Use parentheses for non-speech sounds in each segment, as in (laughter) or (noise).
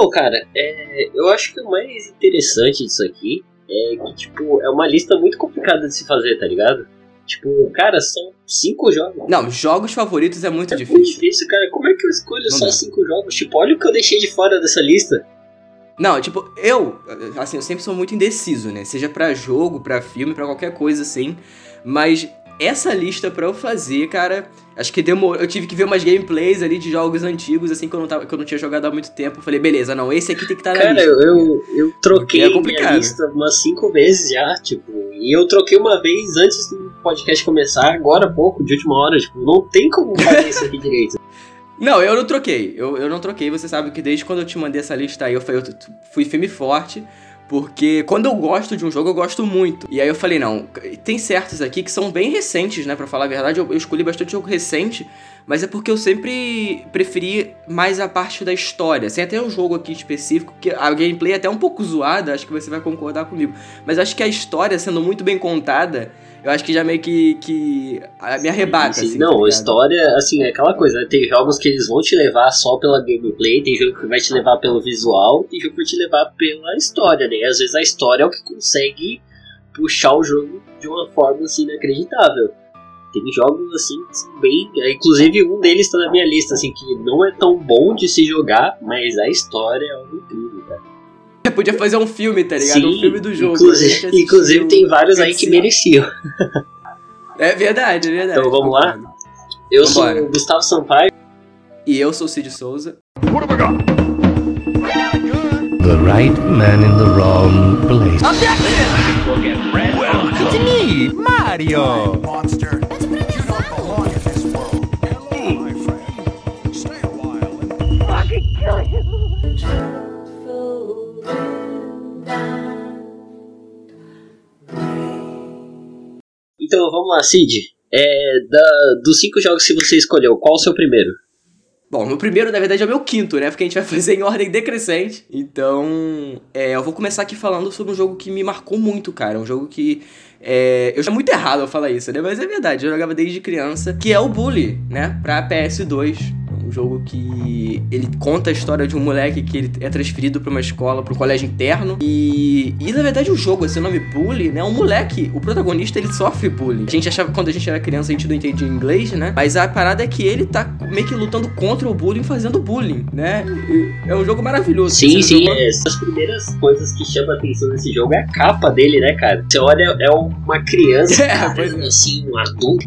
Então, cara, é, eu acho que o mais interessante disso aqui é que, tipo, é uma lista muito complicada de se fazer, tá ligado? Tipo, cara, são cinco jogos. Não, jogos favoritos é muito é difícil. muito difícil, cara. Como é que eu escolho Não só dá. cinco jogos? Tipo, olha o que eu deixei de fora dessa lista. Não, tipo, eu, assim, eu sempre sou muito indeciso, né? Seja para jogo, para filme, para qualquer coisa assim. Mas essa lista para eu fazer, cara, acho que demorou. Eu tive que ver umas gameplays ali de jogos antigos, assim, que eu não, tava, que eu não tinha jogado há muito tempo. Eu falei, beleza, não, esse aqui tem que estar tá na cara, lista. Cara, eu, eu troquei é minha lista umas cinco vezes já, tipo. E eu troquei uma vez antes do podcast começar, agora há pouco, de última hora. Tipo, não tem como fazer isso aqui direito. (laughs) Não, eu não troquei. Eu, eu não troquei. Você sabe que desde quando eu te mandei essa lista aí, eu, eu fui firme e forte. Porque quando eu gosto de um jogo, eu gosto muito. E aí eu falei, não, tem certos aqui que são bem recentes, né? Pra falar a verdade, eu, eu escolhi bastante jogo recente, mas é porque eu sempre preferi mais a parte da história. Tem até um jogo aqui específico, que a gameplay é até um pouco zoada, acho que você vai concordar comigo. Mas acho que a história, sendo muito bem contada, eu acho que já meio que, que me arrebata, sim, sim. assim. Não, tá história, assim, é aquela coisa, né? Tem jogos que eles vão te levar só pela gameplay, tem jogo que vai te levar pelo visual, tem jogo que vai te levar pela história, né? E às vezes a história é o que consegue puxar o jogo de uma forma, assim, inacreditável. Tem jogos, assim, bem... Inclusive um deles tá na minha lista, assim, que não é tão bom de se jogar, mas a história é algo incrível, cara. (laughs) Podia fazer um filme, tá ligado? Sim, um filme do jogo. Inclusive, inclusive tem vários aí que mereciam. É verdade, é verdade. Então vamos lá? Eu Vambora. sou o Gustavo Sampaio. E eu sou o Cid Souza. The right man in the wrong place. Well, it's me, Mario. Monster. You don't belong in this world. Hello, my friend. Stay a while and fucking kill you. Então vamos lá, Cid. É, da, dos cinco jogos que você escolheu, qual o seu primeiro? Bom, meu primeiro, na verdade, é o meu quinto, né? Porque a gente vai (laughs) fazer em ordem decrescente. Então, é, eu vou começar aqui falando sobre um jogo que me marcou muito, cara. Um jogo que. É, eu acho muito errado eu falar isso, né? Mas é verdade, eu jogava desde criança. Que é o Bully, né? Pra PS2 um jogo que ele conta a história de um moleque que ele é transferido para uma escola, para um colégio interno. E, e na verdade o jogo, esse nome Bully, né? Um moleque, o protagonista, ele sofre bullying. A gente achava quando a gente era criança, a gente não entendia inglês, né? Mas a parada é que ele tá meio que lutando contra o bullying, fazendo bullying, né? E é um jogo maravilhoso. Sim, sim. Jogo... É, as primeiras coisas que chamam a atenção nesse jogo é a capa dele, né, cara? Você olha, é uma criança, (laughs) é, cara, é. assim, um adulto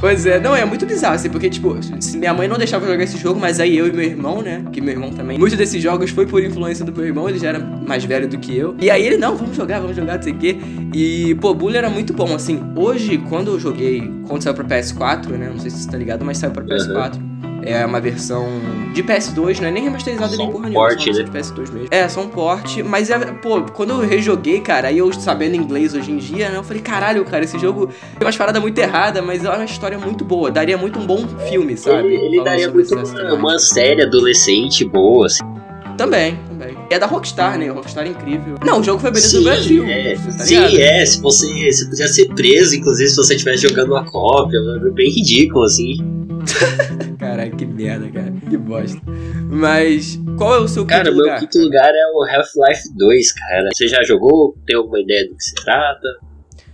Pois é, não, é muito bizarro, assim, porque, tipo, minha mãe não deixava jogar esse jogo, mas aí eu e meu irmão, né, que meu irmão também, muitos desses jogos foi por influência do meu irmão, ele já era mais velho do que eu, e aí ele, não, vamos jogar, vamos jogar, não sei o quê, e, pô, Bully era muito bom, assim, hoje, quando eu joguei, quando saiu pra PS4, né, não sei se você tá ligado, mas saiu pra PS4, uhum. É uma versão de PS2, não é nem remasterizada nem porra nenhuma. Porte, né? de PS2 mesmo. É, só um porte. Mas, é, pô, quando eu rejoguei, cara, aí eu sabendo inglês hoje em dia, né? Eu falei, caralho, cara, esse jogo tem umas paradas muito erradas, mas é uma história muito boa. Daria muito um bom filme, sabe? Ele, ele daria muito uma, uma série adolescente boa, assim. Também, também. É da Rockstar, né? Rockstar é incrível. Não, o jogo foi banido do Brasil. É. Tá sim, é. Se você, você podia ser preso, inclusive, se você estivesse jogando uma cópia. É bem ridículo, assim. (laughs) Caralho, que merda, cara. Que bosta. Mas qual é o seu cara, quinto lugar? Cara, meu quinto lugar é o Half-Life 2, cara. Você já jogou? Tem alguma ideia do que se trata?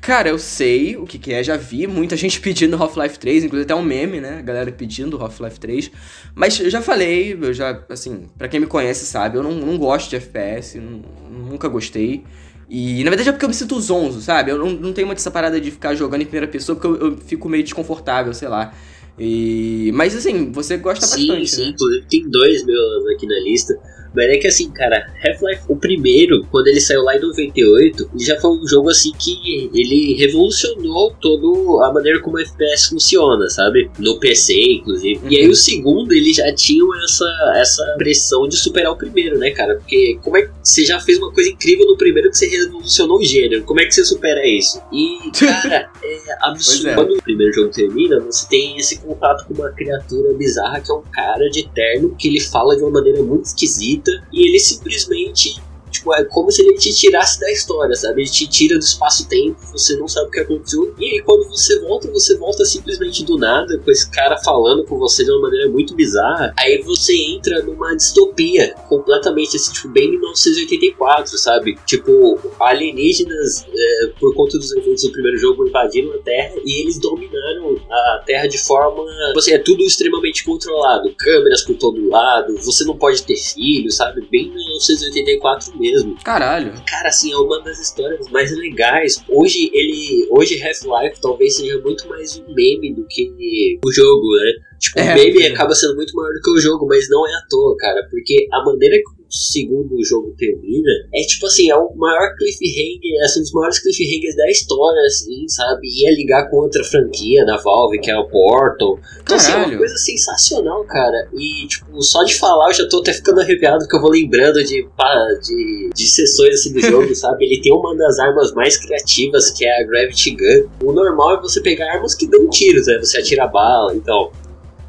Cara, eu sei o que, que é, já vi muita gente (laughs) pedindo Half-Life 3, inclusive até um meme, né? Galera pedindo Half-Life 3. Mas eu já falei, eu já, assim, para quem me conhece sabe, eu não, não gosto de FPS, não, nunca gostei. E na verdade é porque eu me sinto zonzo, sabe? Eu não, não tenho muito essa parada de ficar jogando em primeira pessoa porque eu, eu fico meio desconfortável, sei lá. E... Mas assim, você gosta sim, bastante. Sim, né? inclusive tem dois meus aqui na lista. Mas é que assim, cara, Half-Life, o primeiro, quando ele saiu lá em 98, ele já foi um jogo assim que ele revolucionou toda a maneira como o FPS funciona, sabe? No PC, inclusive. E aí uhum. o segundo, ele já tinha essa, essa pressão de superar o primeiro, né, cara? Porque como é que você já fez uma coisa incrível no primeiro que você revolucionou o gênero? Como é que você supera isso? E, cara, (laughs) é absurdo. É. Quando o primeiro jogo termina, você tem esse contato com uma criatura bizarra que é um cara de terno que ele fala de uma maneira muito esquisita e ele simplesmente tipo, é como se ele te tirasse da história, sabe? Ele te tira do espaço-tempo, você não sabe o que aconteceu. E aí, quando você volta, você volta simplesmente do nada, com esse cara falando com você de uma maneira muito bizarra. Aí você entra numa distopia completamente assim, tipo, bem 1984, sabe? Tipo, alienígenas, é, por conta dos eventos do primeiro jogo, invadiram a Terra e eles dominaram a Terra de forma. Tipo é tudo extremamente controlado, câmeras por todo lado, você não pode ter filho, sabe? Bem 1984 mesmo. Caralho. Cara, assim, é uma das histórias mais legais. Hoje ele. Hoje Half-Life talvez seja muito mais um meme do que o jogo, né? Tipo, É, o meme é. acaba sendo muito maior do que o jogo, mas não é à toa, cara. Porque a maneira que o segundo jogo termina é tipo assim, é o maior cliffhanger, é um dos maiores cliffhangers da história, assim, sabe? Ia ligar com outra franquia da Valve, que é o Portal. Então, assim, é uma coisa sensacional, cara. E, tipo, só de falar eu já tô até ficando arrepiado, porque eu vou lembrando de, pá, de, de sessões assim do jogo, (laughs) sabe? Ele tem uma das armas mais criativas, que é a Gravity Gun. O normal é você pegar armas que dão tiros, né? Você atira bala, então.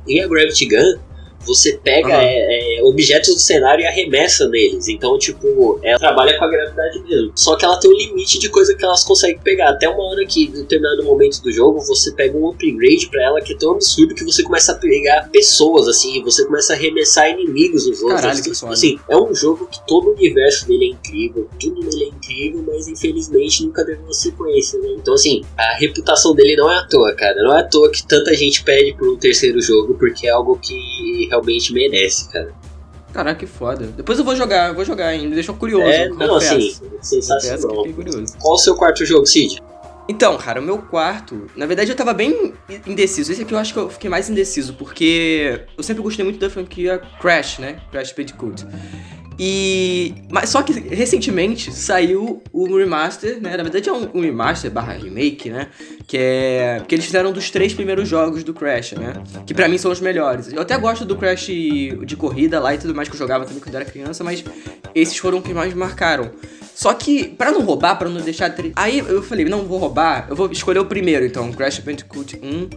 E a Gravity Gun, você pega Aham. é, é, objetos do cenário e arremessa neles. Então, tipo, ela trabalha com a gravidade mesmo. Só que ela tem um limite de coisa que elas conseguem pegar. Até uma hora que, em determinado momento do jogo, você pega um upgrade pra ela que é tão absurdo que você começa a pegar pessoas, assim, você começa a arremessar inimigos nos outros. Caralho, que foda. assim, é um jogo que todo o universo dele é incrível, tudo nele é incrível, mas infelizmente nunca teve uma sequência, né? Então, assim, a reputação dele não é à toa, cara. Não é à toa que tanta gente pede por um terceiro jogo, porque é algo que realmente merece, cara. Caraca, que foda. Depois eu vou jogar, eu vou jogar ainda, deixou curioso. é, não, assim, sensacional. curioso. Qual o seu quarto jogo, Cid? Então, cara, o meu quarto, na verdade eu tava bem indeciso. Esse aqui eu acho que eu fiquei mais indeciso, porque eu sempre gostei muito da franquia Crash, né? Crash Bandicoot. E. Mas só que recentemente saiu o remaster, né? Na verdade é um, um remaster barra remake, né? Que é. Que eles fizeram dos três primeiros jogos do Crash, né? Que pra mim são os melhores. Eu até gosto do Crash de corrida lá e tudo mais que eu jogava também quando era criança, mas esses foram os que mais me marcaram. Só que, pra não roubar, pra não deixar. Aí eu falei, não vou roubar, eu vou escolher o primeiro, então, Crash Bandicoot 1,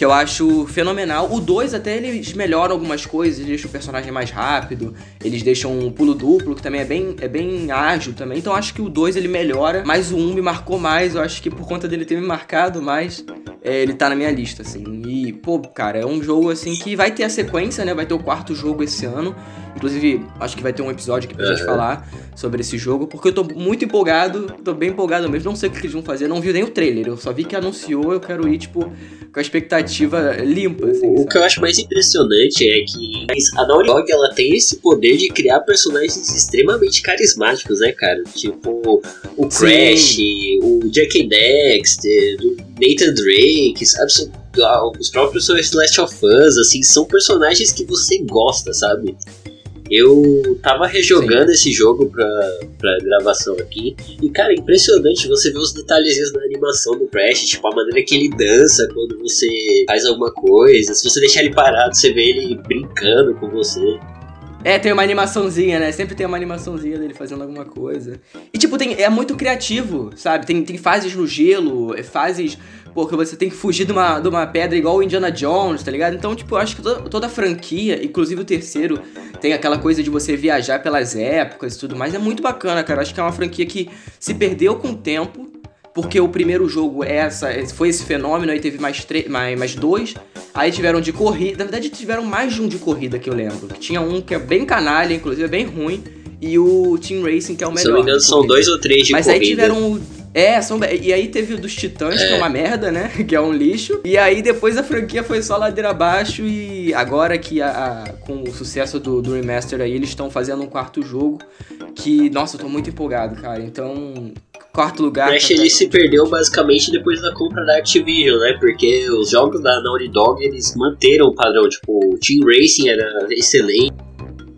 que eu acho fenomenal. O 2 até eles melhoram algumas coisas, eles deixam o personagem mais rápido, eles deixam um pulo duplo, que também é bem, é bem ágil também. Então acho que o 2 ele melhora, mas o 1 me marcou mais, eu acho que por conta dele ter me marcado mais, é, ele tá na minha lista, assim. E, pô, cara, é um jogo assim que vai ter a sequência, né? Vai ter o quarto jogo esse ano. Inclusive, acho que vai ter um episódio aqui pra gente Aham. falar sobre esse jogo, porque eu tô muito empolgado, tô bem empolgado mesmo, não sei o que eles vão fazer, não vi nem o trailer, eu só vi que anunciou, eu quero ir, tipo, com a expectativa limpa, assim, O que eu acho mais impressionante é que a Naughty Dog ela tem esse poder de criar personagens extremamente carismáticos, né, cara? Tipo o Sim. Crash, o Jack Dexter, o Nathan Drake, sabe? Ah, Os próprios Last of Us, assim, são personagens que você gosta, sabe? Eu tava rejogando esse jogo pra, pra gravação aqui. E, cara, é impressionante você ver os detalhezinhos da animação do Crash, tipo, a maneira que ele dança quando você faz alguma coisa. Se você deixar ele parado, você vê ele brincando com você. É, tem uma animaçãozinha, né? Sempre tem uma animaçãozinha dele fazendo alguma coisa. E, tipo, tem, é muito criativo, sabe? Tem, tem fases no gelo, é fases. Porque você tem que fugir de uma, de uma pedra igual o Indiana Jones, tá ligado? Então, tipo, eu acho que toda, toda a franquia, inclusive o terceiro, tem aquela coisa de você viajar pelas épocas e tudo mais. É muito bacana, cara. Eu acho que é uma franquia que se perdeu com o tempo. Porque o primeiro jogo é essa, foi esse fenômeno, aí teve mais, mais, mais dois. Aí tiveram de corrida. Na verdade, tiveram mais de um de corrida que eu lembro. Que tinha um que é bem canalha, inclusive é bem ruim. E o Team Racing, que é o melhor. Se eu não me engano, são dois ou três de Mas corrida. aí tiveram. É, são... e aí teve o dos Titãs, que é uma merda, né? (laughs) Que é um lixo. E aí depois a franquia foi só ladeira abaixo. E agora que a, a- com o sucesso do, do remaster aí, eles estão fazendo um quarto jogo. Que, nossa, eu tô muito empolgado, cara. Então, quarto lugar. Crash tá- ele se perdeu basicamente depois da compra da Activision, né? Porque os jogos da Naughty Dog eles manteram o padrão. Tipo, o Team Racing era excelente.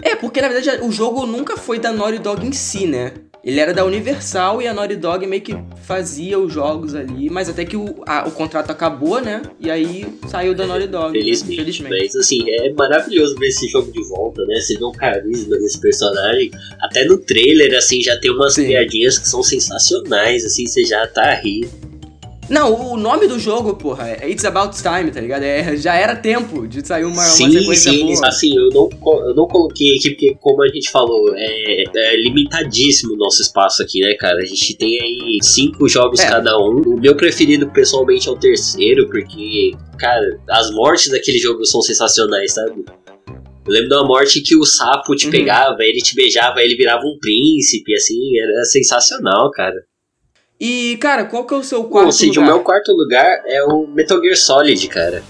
É, porque na verdade o jogo nunca foi da Naughty Dog em si, né? Ele era da Universal e a Naughty Dog meio que fazia os jogos ali, mas até que o, a- o contrato acabou, né? E aí saiu da Naughty Dog. né? Felizmente, Infelizmente. mas assim, é maravilhoso ver esse jogo de volta, né? Você vê o carisma desse personagem. Até no trailer, assim, já tem umas Sim. piadinhas que são sensacionais, assim, você já tá rir. Não, o nome do jogo, porra, é It's About Time, tá ligado? É, (laughs) já era tempo de sair uma, uma sim, sequência sim, boa. assim, eu não, eu não coloquei aqui porque, como a gente falou, é, é limitadíssimo o nosso espaço aqui, né, cara? A gente tem aí cinco jogos É. cada um. O meu preferido, pessoalmente, é o terceiro, porque, cara, as mortes daquele jogo são sensacionais, sabe? Eu lembro de uma morte que o sapo te Uhum. pegava, ele te beijava, ele virava um príncipe, assim, era sensacional, cara. E, cara, qual que é o seu quarto Cid, o lugar? meu quarto lugar é o Metal Gear Solid, cara.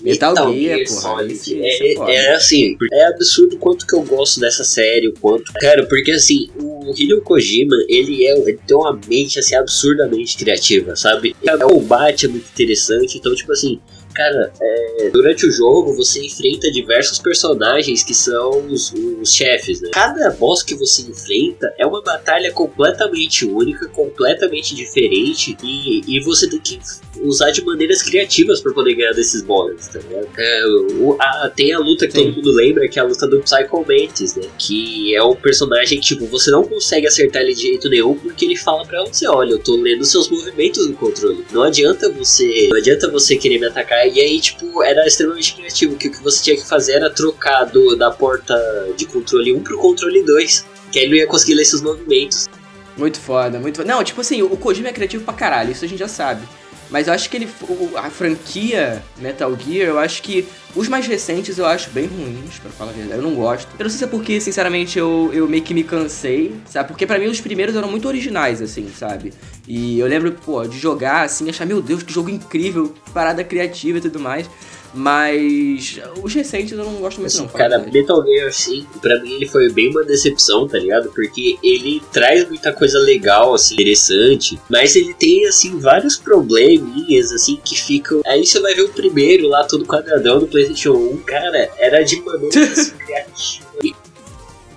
Metal Gear, porra, esse- esse é é, foda. é assim, é absurdo quanto que eu gosto dessa série, o quanto. Cara, porque assim, o Hideo Kojima, ele, é, ele tem uma mente assim, absurdamente criativa, sabe? O combate é muito interessante, então, tipo assim. Cara, é, durante o jogo você enfrenta diversos personagens que são os, os chefes, né? Cada boss que você enfrenta é uma batalha completamente única, completamente diferente e, e você tem que usar de maneiras criativas pra poder ganhar desses bosses, tá ligado? É, o- a- tem a luta que Sim. todo mundo lembra, que é a luta do Psycho Mantis, né? Que é um personagem que, tipo, você não consegue acertar ele de jeito nenhum porque ele fala pra você, olha, eu tô lendo seus movimentos no controle. Não adianta você, não adianta você querer me atacar. E aí, tipo, era extremamente criativo, que o que você tinha que fazer era trocar do, da porta de controle 1 pro controle 2. Que aí ele não ia conseguir ler seus movimentos. Muito foda, muito foda. Não, tipo assim, o Kojima é criativo pra caralho, isso a gente já sabe. Mas eu acho que ele. A franquia Metal Gear, eu acho que os mais recentes eu acho bem ruins, pra falar a verdade. Eu não gosto. Eu não sei se é porque, sinceramente, eu, eu meio que me cansei, sabe? Porque pra mim os primeiros eram muito originais, assim, sabe? E eu lembro, pô, de jogar assim, achar, meu Deus, que jogo incrível, parada criativa e tudo mais. Mas os recentes eu não gosto muito, Assim, não. cara. Metal Gear 5, pra mim ele foi bem uma decepção, tá ligado? Porque ele traz muita coisa legal, assim, interessante, mas ele tem, assim, vários probleminhas, assim, que ficam... Aí você vai ver o primeiro lá, todo quadradão do Playstation 1, cara, era de maneira assim, (laughs) criativa.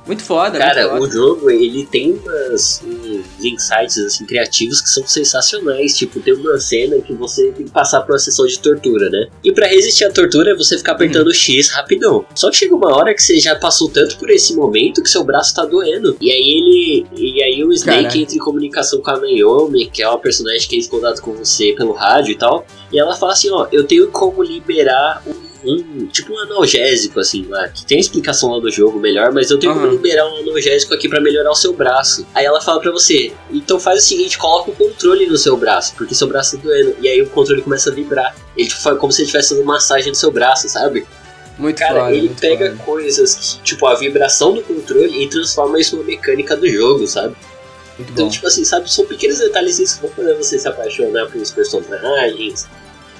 Muito foda, Cara, muito o foda. jogo, ele tem umas, uns insights, assim, criativos que são sensacionais. Tipo, tem uma cena que você tem que passar por uma sessão de tortura, né? E pra resistir à tortura é você ficar apertando o X rapidão. Só que chega uma hora que você já passou tanto por esse momento que seu braço tá doendo. E aí ele. E aí o Snake Caraca. entra em comunicação com a Naomi, que é uma personagem que entra em contato com você pelo rádio e tal. E ela fala assim, ó, eu tenho como liberar um, um- tipo um analgésico, assim, lá, que tem a explicação lá do jogo melhor, mas eu tenho como Aham. liberar um analgésico aqui pra melhorar o seu braço. Aí ela fala pra você, então faz o seguinte, coloca o controle no seu braço, porque seu braço tá doendo. E aí o controle começa a vibrar. Ele tipo, faz como se ele estivesse fazendo massagem no seu braço, sabe? Muito Cara, foda. ele muito pega foda. coisas que, tipo, a vibração do controle e transforma isso numa mecânica do jogo, sabe? Muito Então, bom. tipo assim, sabe, são pequenos detalhes que vão fazer você se apaixonar pelos personagens.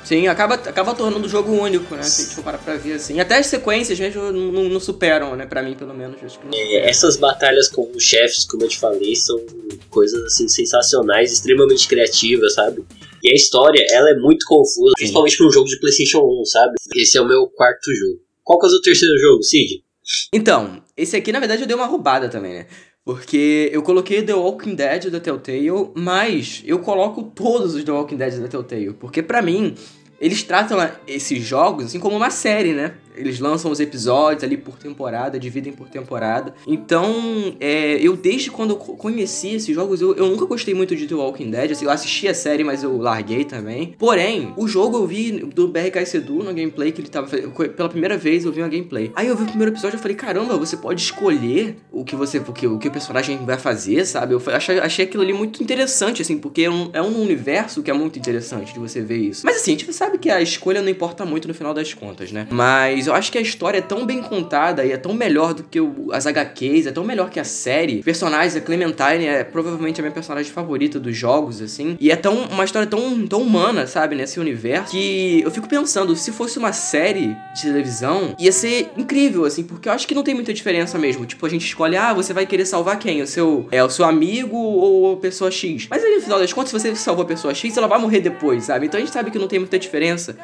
Sim, acaba, acaba tornando o jogo único, né? Se a gente for parar pra ver assim. Até as sequências mesmo não, não- superam, né? Pra mim, pelo menos. Acho que não É, essas batalhas com os chefes, como eu te falei, são coisas assim sensacionais, extremamente criativas, sabe? E a história, ela é muito confusa, principalmente pra um jogo de PlayStation 1, sabe? Esse é o meu quarto jogo. Qual que é o seu terceiro jogo, Cid? Então, esse aqui, na verdade, eu dei uma roubada também, né? Porque eu coloquei The Walking Dead da Telltale, mas eu coloco todos os The Walking Dead da Telltale. Porque pra mim, eles tratam esses jogos assim como uma série, né? Eles lançam os episódios ali por temporada, dividem por temporada. Então, é, eu desde quando eu co- conheci esses jogos, eu, eu nunca gostei muito de The Walking Dead. Assim, eu assisti a série, mas eu larguei também. Porém, o jogo eu vi do BRK Sedu na gameplay que ele tava. Pela primeira vez eu vi uma gameplay. Aí eu vi o primeiro episódio e falei, caramba, você pode escolher o que você. O que, o que o personagem vai fazer, sabe? Eu achei, achei aquilo ali muito interessante, assim, porque é um, é um universo que é muito interessante de você ver isso. Mas assim, a gente sabe que a escolha não importa muito no final das contas, né? Mas eu acho que a história é tão bem contada e é tão melhor do que o- as HQs, é tão melhor que a série. Personagens, a Clementine é provavelmente a minha personagem favorita dos jogos, assim. E é tão uma história tão, tão humana, sabe, nesse universo, que eu fico pensando, se fosse uma série de televisão, ia ser incrível, assim, porque eu acho que não tem muita diferença mesmo. Tipo, a gente escolhe, ah, você vai querer salvar quem? O seu, é, o seu amigo ou a pessoa X? Mas aí, no final das contas, se você salvou a pessoa X, ela vai morrer depois, sabe? Então a gente sabe que não tem muita diferença.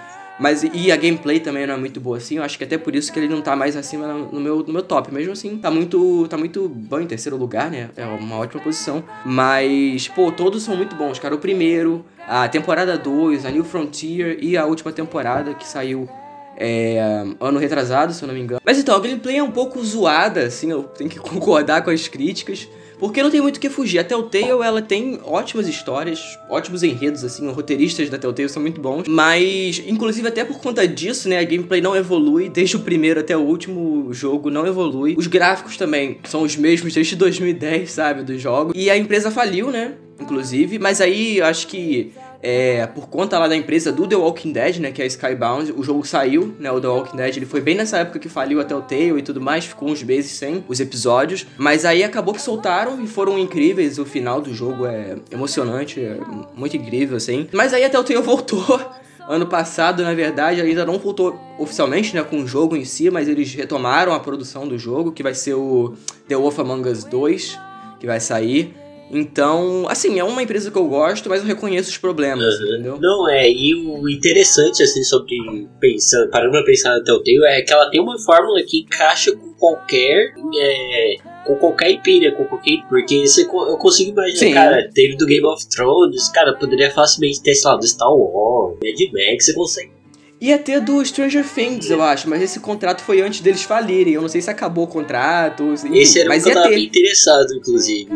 Mas e a gameplay também não é muito boa assim. Eu acho que até por isso que ele não tá mais acima no meu, no meu top. Mesmo assim, tá muito, tá muito bom em terceiro lugar, né? É uma ótima posição. Mas, pô, todos são muito bons, cara. O primeiro, a temporada 2, a New Frontier e a última temporada que saiu é, ano retrasado, se eu não me engano. Mas então, a gameplay é um pouco zoada, assim, eu tenho que (laughs) concordar com as críticas. Porque não tem muito o que fugir. A Telltale, ela tem ótimas histórias, ótimos enredos, assim, os roteiristas da Telltale são muito bons. Mas, inclusive, até por conta disso, né, a gameplay não evolui, desde o primeiro até o último jogo não evolui. Os gráficos também são os mesmos desde 2010, sabe, do jogo. E a empresa faliu, né, inclusive, mas aí acho que é, por conta lá da empresa do The Walking Dead, né, que é a Skybound, o jogo saiu, né, o The Walking Dead, ele foi bem nessa época que faliu até o Tale e tudo mais, ficou uns meses sem os episódios, mas aí acabou que soltaram e foram incríveis, o final do jogo é emocionante, é muito incrível, assim. Mas aí até o Tale (laughs) voltou ano passado, na verdade, ainda não voltou oficialmente, né, com o jogo em si, mas eles retomaram a produção do jogo, que vai ser o The Wolf Among Us 2, que vai sair. Então, assim, é uma empresa que eu gosto, mas eu reconheço os problemas, uhum. entendeu? Não, é, e o interessante, assim, sobre pensando, parando pra pensar no Telltale, é que ela tem uma fórmula que encaixa com qualquer. É, com qualquer IP, né? Com qualquer. Porque você, eu consigo imaginar, Sim. cara, teve do Game of Thrones, cara, poderia facilmente ter, sei lá, do Star Wars, Mad Max, você consegue. Ia ter do Stranger Things, eu acho, mas esse contrato foi antes deles falirem. Eu não sei se acabou o contrato. Enfim, esse era mas o que eu tava ter. interessado, inclusive.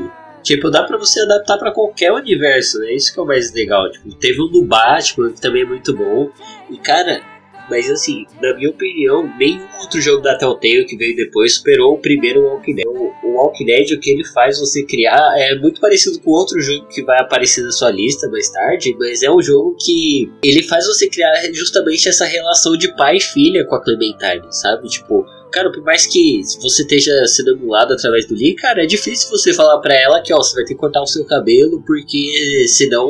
Tipo, dá pra você adaptar para qualquer universo, né? Isso que é o mais legal. Tipo, teve um do Batman, que também é muito bom. E, cara, mas assim, na minha opinião, nenhum outro jogo da Telltale que veio depois superou o primeiro Walking Dead. O, Walking Dead, o que ele faz você criar, é muito parecido com outro jogo que vai aparecer na sua lista mais tarde, mas é um jogo que ele faz você criar justamente essa relação de pai e filha com a Clementine, sabe? Tipo, cara, por mais que você esteja sendo emulado através do link, cara, é difícil você falar para ela que, ó, você vai ter que cortar o seu cabelo, porque senão,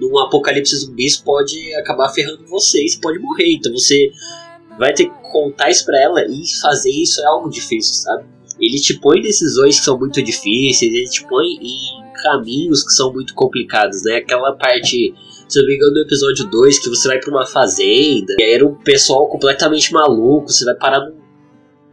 num apocalipse zumbis pode acabar ferrando você e você pode morrer. Então você vai ter que contar isso pra ela e fazer isso é algo difícil, sabe? Ele te põe decisões que são muito difíceis, ele te põe em caminhos que são muito complicados, né? Aquela parte se eu não me engano, no episódio 2, que você vai pra uma fazenda, e aí era um pessoal completamente maluco, você vai parar num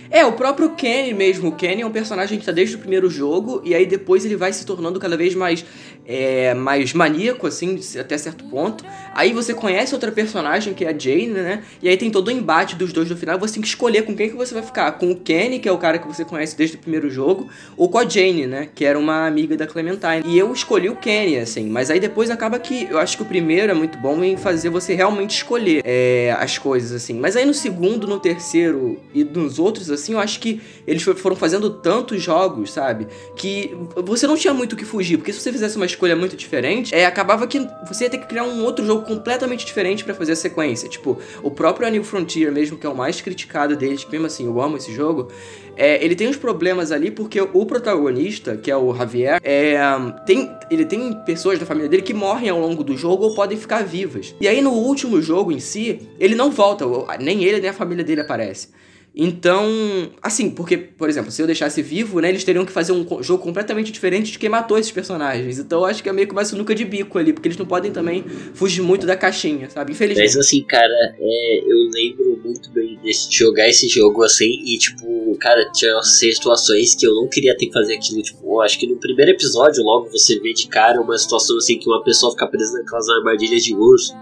é, o próprio Kenny mesmo. O Kenny é um personagem que tá desde o primeiro jogo, e aí depois ele vai se tornando cada vez mais, é, mais maníaco, assim, até certo ponto. Aí você conhece outra personagem, que é a Jane, né? E aí tem todo o embate dos dois no final, você tem que escolher com quem que você vai ficar. Com o Kenny, que é o cara que você conhece desde o primeiro jogo, ou com a Jane, né? Que era uma amiga da Clementine. E eu escolhi o Kenny, assim, mas aí depois acaba que eu acho que o primeiro é muito bom em fazer você realmente escolher é, as coisas, assim. Mas aí no segundo, no terceiro e nos outros, assim, eu acho que eles foram fazendo tantos jogos, sabe? Que você não tinha muito o que fugir, porque se você fizesse uma escolha muito diferente, é, acabava que você ia ter que criar um outro jogo completamente diferente para fazer a sequência. Tipo, o próprio A New Frontier mesmo, que é o mais criticado deles, que mesmo assim eu amo esse jogo, é, ele tem uns problemas ali porque o protagonista, que é o Javier, é, tem, ele tem pessoas da família dele que morrem ao longo do jogo ou podem ficar vivas. E aí no último jogo em si, ele não volta, nem ele nem a família dele aparece. Então, assim, porque, por exemplo, se eu deixasse vivo, né, eles teriam que fazer um jogo completamente diferente de quem matou esses personagens. Então eu acho que é meio que uma sinuca de bico ali, porque eles não podem também fugir muito da caixinha, sabe? Infelizmente. Mas assim, cara, é, eu lembro muito bem de jogar esse jogo assim, e tipo, cara, tinha situações que eu não queria ter que fazer aquilo. Tipo, acho que no primeiro episódio, logo você vê de cara uma situação assim que uma pessoa fica presa naquelas armadilhas de urso.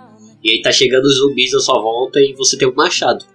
E aí tá chegando os zumbis na sua volta e você tem um machado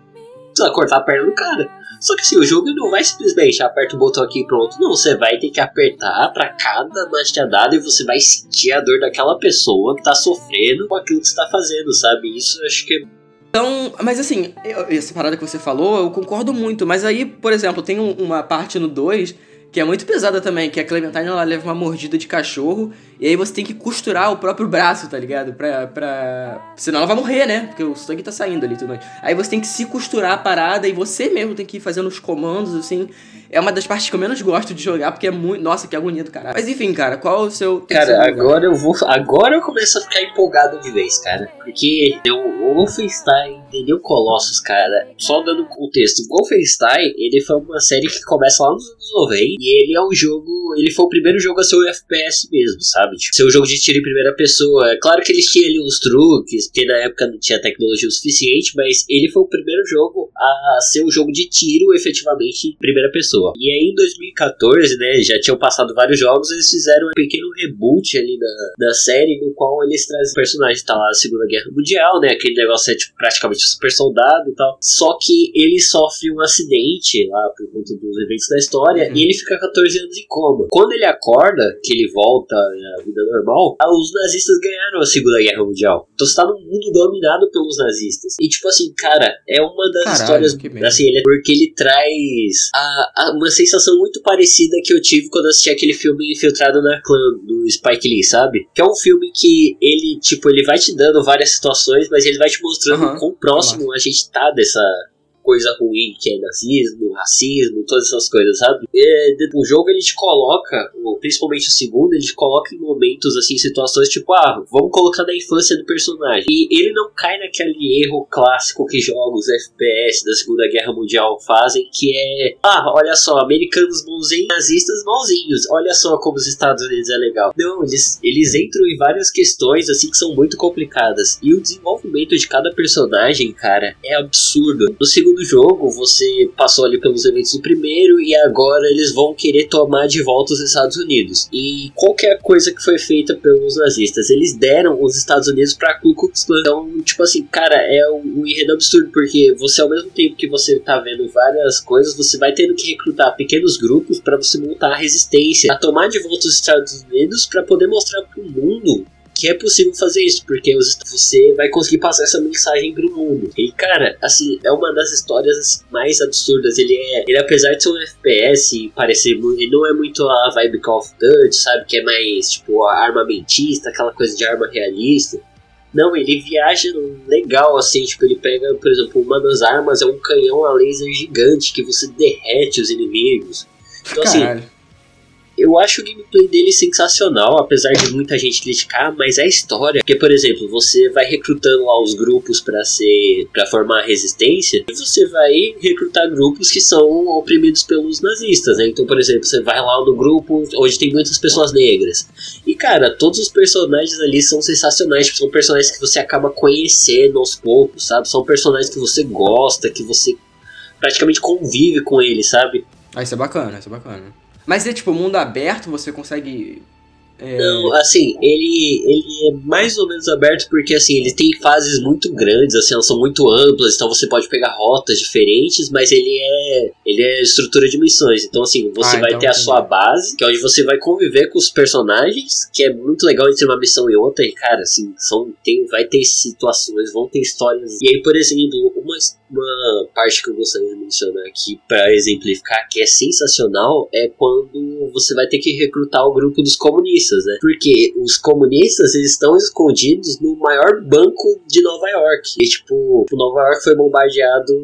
precisa cortar a perna do cara. Só que assim, o jogo não vai simplesmente aperta o botão aqui e pronto. Não, você vai ter que apertar para cada machadada e você vai sentir a dor daquela pessoa que tá sofrendo com aquilo que você tá fazendo, sabe? Isso eu acho que é então, mas assim, essa parada que você falou, eu concordo muito. Mas aí, por exemplo, tem um, uma parte no 2 que é muito pesada também, que a Clementine ela leva uma mordida de cachorro e aí você tem que costurar o próprio braço, tá ligado? Pra, pra... Senão ela vai morrer, né? Porque o sangue tá saindo ali tudo mais. Aí você tem que se costurar a parada e você mesmo tem que ir fazendo os comandos, assim. É uma das partes que eu menos gosto de jogar, porque é muito. Nossa, que agonia do caralho. Mas enfim, cara, qual é o seu. Cara, agora eu vou. Agora eu começo a ficar empolgado de vez, cara. Porque o Wolfenstein entendeu Colossus, cara. Só dando contexto. O Wolfenstein, ele foi uma série que começa lá nos anos 90 e ele é um jogo. Ele foi o primeiro jogo a ser o FPS mesmo, sabe? sabe? Tipo, ser um jogo de tiro em primeira pessoa. É claro que eles tinham ali uns truques, porque na época não tinha tecnologia o suficiente, mas ele foi o primeiro jogo a ser um jogo de tiro efetivamente em primeira pessoa. E aí em 2014, né, já tinham passado vários jogos, eles fizeram um pequeno reboot ali da, da série, no qual eles trazem o personagem tá lá na Segunda Guerra Mundial, né, aquele negócio é tipo, praticamente super soldado e tal. Só que ele sofre um acidente lá por conta dos eventos da história Uhum. e ele fica 14 anos em coma. Quando ele acorda, que ele volta à vida normal, ah, os nazistas ganharam a Segunda Guerra Mundial. Então você tá num mundo dominado pelos nazistas. E tipo assim, cara, é uma das Caralho, histórias assim, ele, porque ele traz a- a- uma sensação muito parecida que eu tive quando assisti aquele filme Infiltrado na Clã do Spike Lee, sabe? Que é um filme que ele, tipo, ele vai te dando várias situações, mas ele vai te mostrando Aham. quão próximo a gente tá dessa coisa ruim que é nazismo, racismo, todas essas coisas, sabe? É, o jogo ele te coloca, principalmente o segundo, ele te coloca em momentos assim, situações tipo, ah, vamos colocar na infância do personagem. E ele não cai naquele erro clássico que jogos FPS da Segunda Guerra Mundial fazem, que é, ah, olha só, americanos bonzinhos, nazistas bonzinhos, olha só como os Estados Unidos é legal. Não, eles, eles entram em várias questões assim que são muito complicadas. E o desenvolvimento de cada personagem, cara, é absurdo. No segundo jogo, você passou ali pelos eventos do primeiro e agora eles vão querer tomar de volta os Estados Unidos. E qualquer coisa que foi feita pelos nazistas, eles deram os Estados Unidos pra Ku Klux Klan. Então, tipo assim, cara, é um, um enredo absurdo, porque você, ao mesmo tempo que você tá vendo várias coisas, você vai tendo que recrutar pequenos grupos pra você montar a resistência, a tomar de volta os Estados Unidos pra poder mostrar pro mundo que é possível fazer isso, porque você vai conseguir passar essa mensagem pro mundo. E, cara, assim, é uma das histórias mais absurdas. Ele é, ele apesar de ser um FPS e parecer, mu- ele não é muito a vibe Call of Duty, sabe? Que é mais, tipo, armamentista, aquela coisa de arma realista. Não, ele viaja legal, assim, tipo, ele pega, por exemplo, uma das armas é um canhão a laser gigante que você derrete os inimigos. Então, assim, Caralho. Eu acho o gameplay dele sensacional, apesar de muita gente criticar, mas é a história. Porque, por exemplo, você vai recrutando lá os grupos pra ser para formar a resistência, e você vai recrutar grupos que são oprimidos pelos nazistas, né? Então, por exemplo, você vai lá no grupo onde tem muitas pessoas negras. E, cara, todos os personagens ali são sensacionais, tipo, são personagens que você acaba conhecendo aos poucos, sabe? São personagens que você gosta, que você praticamente convive com eles, sabe? Ah, isso é bacana, isso é bacana. Mas é tipo, mundo aberto, você consegue. é, Não, assim, ele, ele é mais ou menos aberto porque, assim, ele tem fases muito grandes, assim, elas são muito amplas, então você pode pegar rotas diferentes, mas ele é ele é estrutura de missões. Então, assim, você Ah, vai então ter a entendi. sua base, que é onde você vai conviver com os personagens, que é muito legal entre uma missão e outra, e, cara, assim, são, tem, vai ter situações, vão ter histórias. E aí, por exemplo, uma, parte que eu gostaria de mencionar aqui pra exemplificar que é sensacional é quando você vai ter que recrutar o grupo dos comunistas, né? Porque os comunistas eles estão escondidos no maior banco de Nova York. E tipo, Nova York foi bombardeado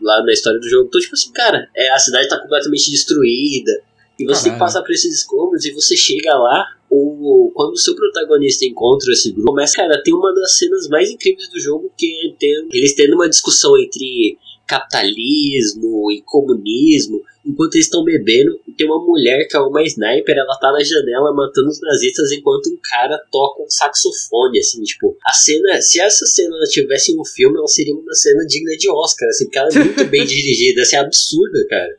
lá na história do jogo. Então, tipo assim, cara, é, a cidade tá completamente destruída. E você tem que Caralho. passar por esses escombros e você chega lá, o, quando o seu protagonista encontra esse grupo, começa, cara, tem uma das cenas mais incríveis do jogo que é eles tendo uma discussão entre capitalismo e comunismo, enquanto eles estão bebendo, tem uma mulher que é uma sniper, ela tá na janela matando os nazistas enquanto um cara toca um saxofone, assim, tipo, a cena, se essa cena tivesse em um filme, ela seria uma cena digna de Oscar, assim, porque ela é muito bem (laughs) dirigida, assim, é absurda, cara.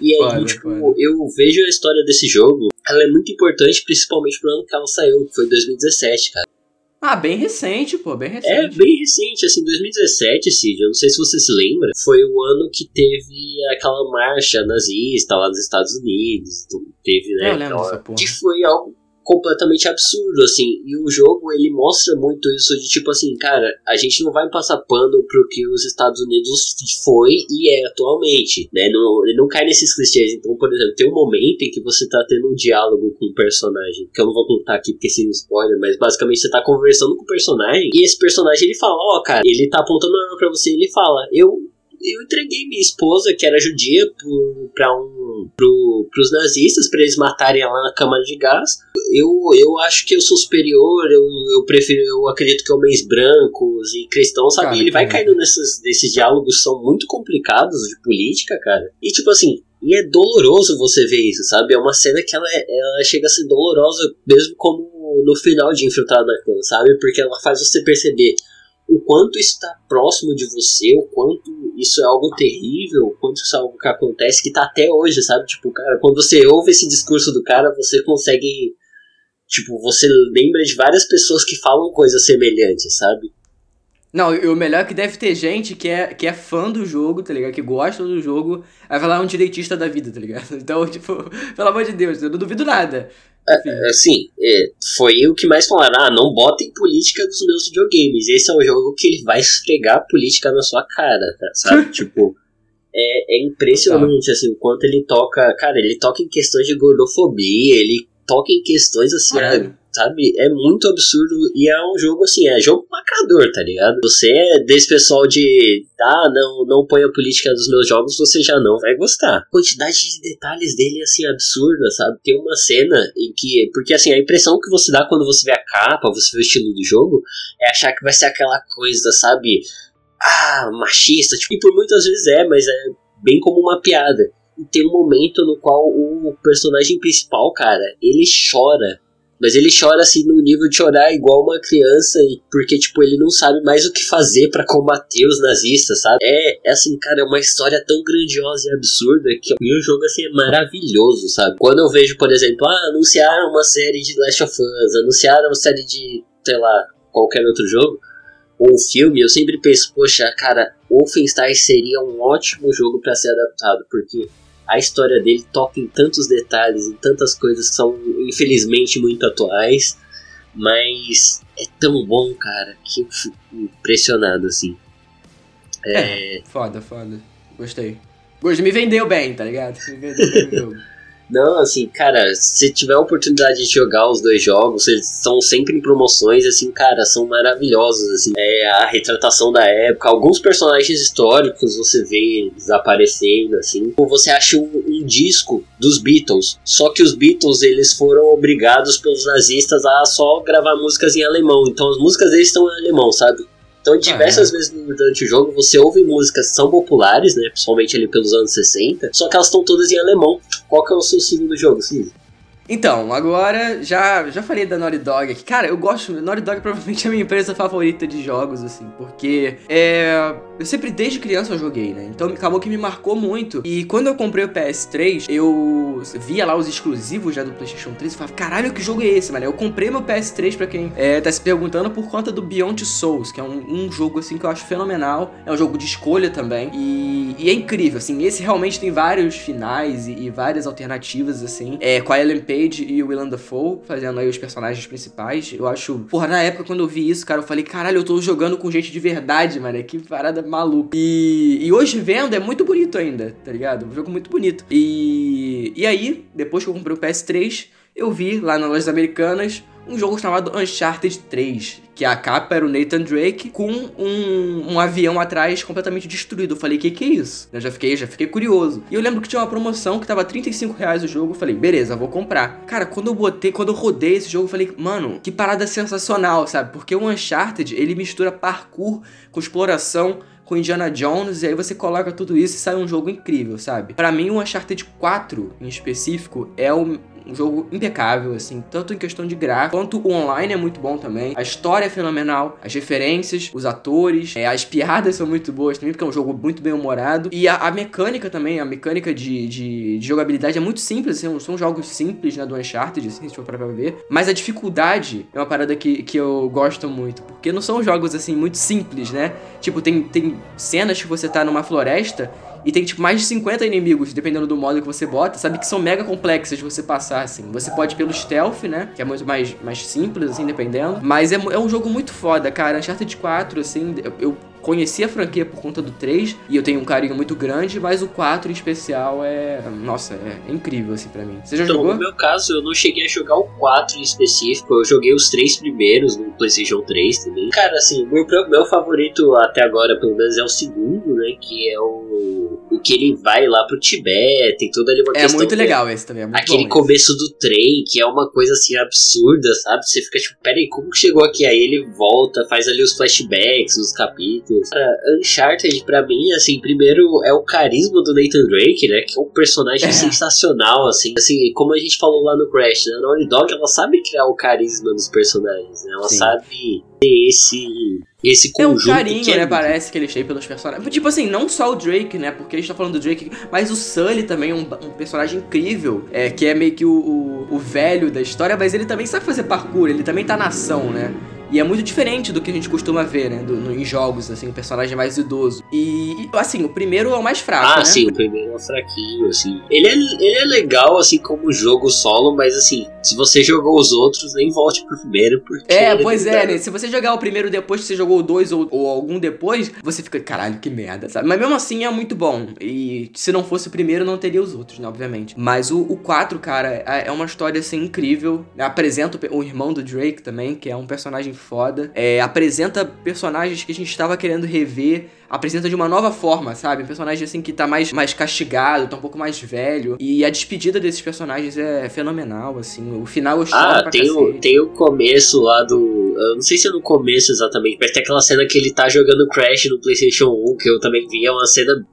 E aí, tipo, eu vejo a história desse jogo, ela é muito importante, principalmente pro ano que ela saiu, que foi 2017, cara. Ah, bem recente, pô, bem É recente. bem recente, assim, 2017, Cid, eu não sei se você se lembra, foi o ano que teve aquela marcha nazista lá nos Estados Unidos, teve, né, Eu lembro aquela- que foi algo completamente absurdo, assim, e o jogo, ele mostra muito isso de tipo assim, cara, a gente não vai passar pano pro que os Estados Unidos foi e é atualmente, né, não, ele não cai nesses clichês, então, por exemplo, tem um momento em que você tá tendo um diálogo com um personagem, que eu não vou contar aqui porque seria spoiler, mas basicamente você tá conversando com o personagem, e esse personagem, ele fala, ó, cara, ele tá apontando uma arma pra você e ele fala, eu eu entreguei minha esposa, que era judia, pro, pra um, pro, pros nazistas, pra eles matarem ela na câmara de gás. Eu, eu acho que eu sou superior, eu, eu prefiro, eu acredito que homens brancos e cristãos, sabe? Cara, ele vai cara. caindo nesses, nesses diálogos que são muito complicados de política, cara. E tipo assim, E é doloroso você ver isso, sabe? É uma cena que ela, é, ela chega a ser dolorosa, mesmo como no final de Infiltrado na Clã, sabe? Porque ela faz você perceber o quanto isso está próximo de você, o quanto isso é algo terrível, o quanto isso é algo que acontece que tá até hoje, sabe? Tipo, cara, quando você ouve esse discurso do cara, você consegue. Tipo, você lembra de várias pessoas que falam coisas semelhantes, sabe? Não, o melhor é que deve ter gente que é, que é fã do jogo, tá ligado? Que gosta do jogo, aí vai lá um direitista da vida, tá ligado? (laughs) Então, tipo, pelo amor de Deus, eu não duvido nada. É, assim, é, foi o que mais falaram, ah, não botem política nos meus videogames. Esse é o jogo que ele vai esfregar política na sua cara, tá, sabe? (laughs) tipo, é, é impressionante, assim, o quanto ele toca. Cara, ele toca em questões de gordofobia, ele toca em questões assim, Caralho. sabe? É muito absurdo e é um jogo assim, é jogo macrador, tá ligado? Você é desse pessoal de, ah, não, não põe a política dos meus jogos, você já não vai gostar. A quantidade de detalhes dele é assim absurda, sabe? Tem uma cena em que, porque assim, a impressão que você dá quando você vê a capa, você vê o estilo do jogo, é achar que vai ser aquela coisa, sabe? Ah, machista, tipo, e por muitas vezes é, mas é bem como uma piada. Tem um momento no qual o personagem principal, cara, ele chora. Mas ele chora assim no nível de chorar igual uma criança, porque tipo ele não sabe mais o que fazer para combater os nazistas, sabe? É, é assim, cara, é uma história tão grandiosa e absurda que o jogo assim é maravilhoso, sabe? Quando eu vejo, por exemplo, ah, anunciaram uma série de Last of Us, anunciaram uma série de, sei lá, qualquer outro jogo, ou um filme, eu sempre penso, poxa, cara, Wolfenstein seria um ótimo jogo para ser adaptado, porque a história dele toca em tantos detalhes, em tantas coisas que são infelizmente muito atuais, mas é tão bom, cara, que eu fico impressionado assim. É, É, foda, foda. Gostei. Gostei, me vendeu bem, tá ligado? Me vendeu bem o jogo. Não, assim, cara, se tiver a oportunidade de jogar os dois jogos, eles são sempre em promoções, assim, cara, são maravilhosos, assim. É a retratação da época, alguns personagens históricos você vê eles aparecendo, assim. Ou você acha um, um disco dos Beatles, só que os Beatles, eles foram obrigados pelos nazistas a só gravar músicas em alemão, então as músicas deles estão em alemão, sabe? Então, diversas vezes durante o jogo você ouve músicas que são populares, né? Principalmente ali pelos anos 60, só que elas estão todas em alemão. Qual que é o seu segundo jogo, sim? Então, agora já, já falei da Naughty Dog aqui. Cara, eu gosto. Naughty Dog provavelmente é a minha empresa favorita de jogos, assim, porque é. Eu sempre desde criança eu joguei, né? Então acabou que me marcou muito. E quando eu comprei o PS3, eu via lá os exclusivos já do PlayStation 3 e falava, caralho, que jogo é esse, mano? Eu comprei meu PS3 pra quem é, tá se perguntando por conta do Beyond Souls, que é um, um jogo assim que eu acho fenomenal. É um jogo de escolha também. E, e é incrível, assim. Esse realmente tem vários finais e, e várias alternativas, assim. É, com a Ellen Page e o Willem Dafoe fazendo aí os personagens principais. Eu acho. Porra, na época quando eu vi isso, cara, eu falei, caralho, eu tô jogando com gente de verdade, mano. Que parada maluca. E, e hoje vendo é muito bonito ainda, tá ligado? Um jogo muito bonito. E, e aí, depois que eu comprei o PS3, eu vi lá nas lojas americanas um jogo chamado Uncharted 3, que a capa era o Nathan Drake com um, um avião atrás completamente destruído. Eu falei, que que é isso? Eu já fiquei, já fiquei curioso. E eu lembro que tinha uma promoção que tava 35 reais o jogo. Eu falei, beleza, vou comprar. Cara, quando eu botei, quando eu rodei esse jogo, eu falei, mano, que parada sensacional, sabe? Porque o Uncharted, ele mistura parkour com exploração com Indiana Jones, e aí você coloca tudo isso e sai um jogo incrível, sabe? Para mim, o Uncharted 4, em específico, é o um jogo impecável, assim, tanto em questão de gráfico, quanto o online é muito bom também. A história é fenomenal, as referências, os atores, é, as piadas (laughs) são muito boas também, porque é um jogo muito bem humorado. E a, a mecânica também, a mecânica de, de, de, jogabilidade é muito simples, assim, são jogos simples, né, do Uncharted, assim, se for pra ver. Mas a dificuldade é uma parada que, que eu gosto muito, porque não são jogos, assim, muito simples, né? Tipo, tem, tem cenas que você tá numa floresta e tem tipo mais de 50 inimigos, dependendo do modo que você bota, sabe? Que são mega complexas de você passar, assim. Você pode pelo stealth, né? Que é muito mais, mais simples, assim, dependendo. Mas é, é um jogo muito foda, cara. Uncharted 4, assim, eu, eu conheci a franquia por conta do 3 e eu tenho um carinho muito grande, mas o 4 em especial é. Nossa, é incrível assim pra mim. Você já então, jogou? No meu caso, eu não cheguei a jogar o 4 em específico, eu joguei os três primeiros no PlayStation 3 também. Cara, assim, meu, meu favorito até agora, pelo menos, é o segundo, né? Que é o, o que ele vai lá pro Tibete, tem toda ali uma É questão. muito de- legal esse também, é muito Aquele começo do trem, que é uma coisa assim absurda, sabe? Você fica tipo, peraí, como que chegou aqui? Aí ele volta, faz ali os flashbacks, os capítulos. Cara, Uncharted, pra mim, assim, primeiro é o carisma do Nathan Drake, né? Que é um personagem É. sensacional, assim. Assim, como a gente falou lá no Crash, né? A Naughty Dog, ela sabe criar o carisma dos personagens, né? Ela Sim. sabe ter esse, esse É um conjunto carinho, é né? Parece que eles têm pelos personagens. Tipo assim, não só o Drake, né? Porque a gente tá falando do Drake, mas o Sully também é um, um personagem incrível. É, que é meio que o, o, o velho da história, mas ele também sabe fazer parkour, ele também tá na ação, né? E é muito diferente do que a gente costuma ver, né? Do- no- em jogos, assim, um personagem mais idoso. E, assim, o primeiro é o mais fraco, Ah, né? sim, o primeiro é fraquinho, assim. Ele é, ele é legal, assim, como jogo solo, mas assim, se você jogou os outros, nem volte pro primeiro, porque. É, pois é, né? Se você jogar o primeiro depois que você jogou o dois ou, ou algum depois, você fica, caralho, que merda, sabe? Mas mesmo assim é muito bom. E se não fosse o primeiro, não teria os outros, né? Obviamente. Mas o, o 4, cara, é é uma história assim incrível. Apresenta o, o irmão do Drake também, que é um personagem foda. É, apresenta personagens que a gente estava querendo rever. Apresenta de uma nova forma, sabe? Um personagem assim que tá mais, mais castigado, tá um pouco mais velho. E a despedida desses personagens é fenomenal, assim. O final eu choro Ah, tem o, tem o começo lá do. Eu não sei se é no começo exatamente, mas tem aquela cena que ele tá jogando Crash no PlayStation 1, que eu também vi, é uma cena.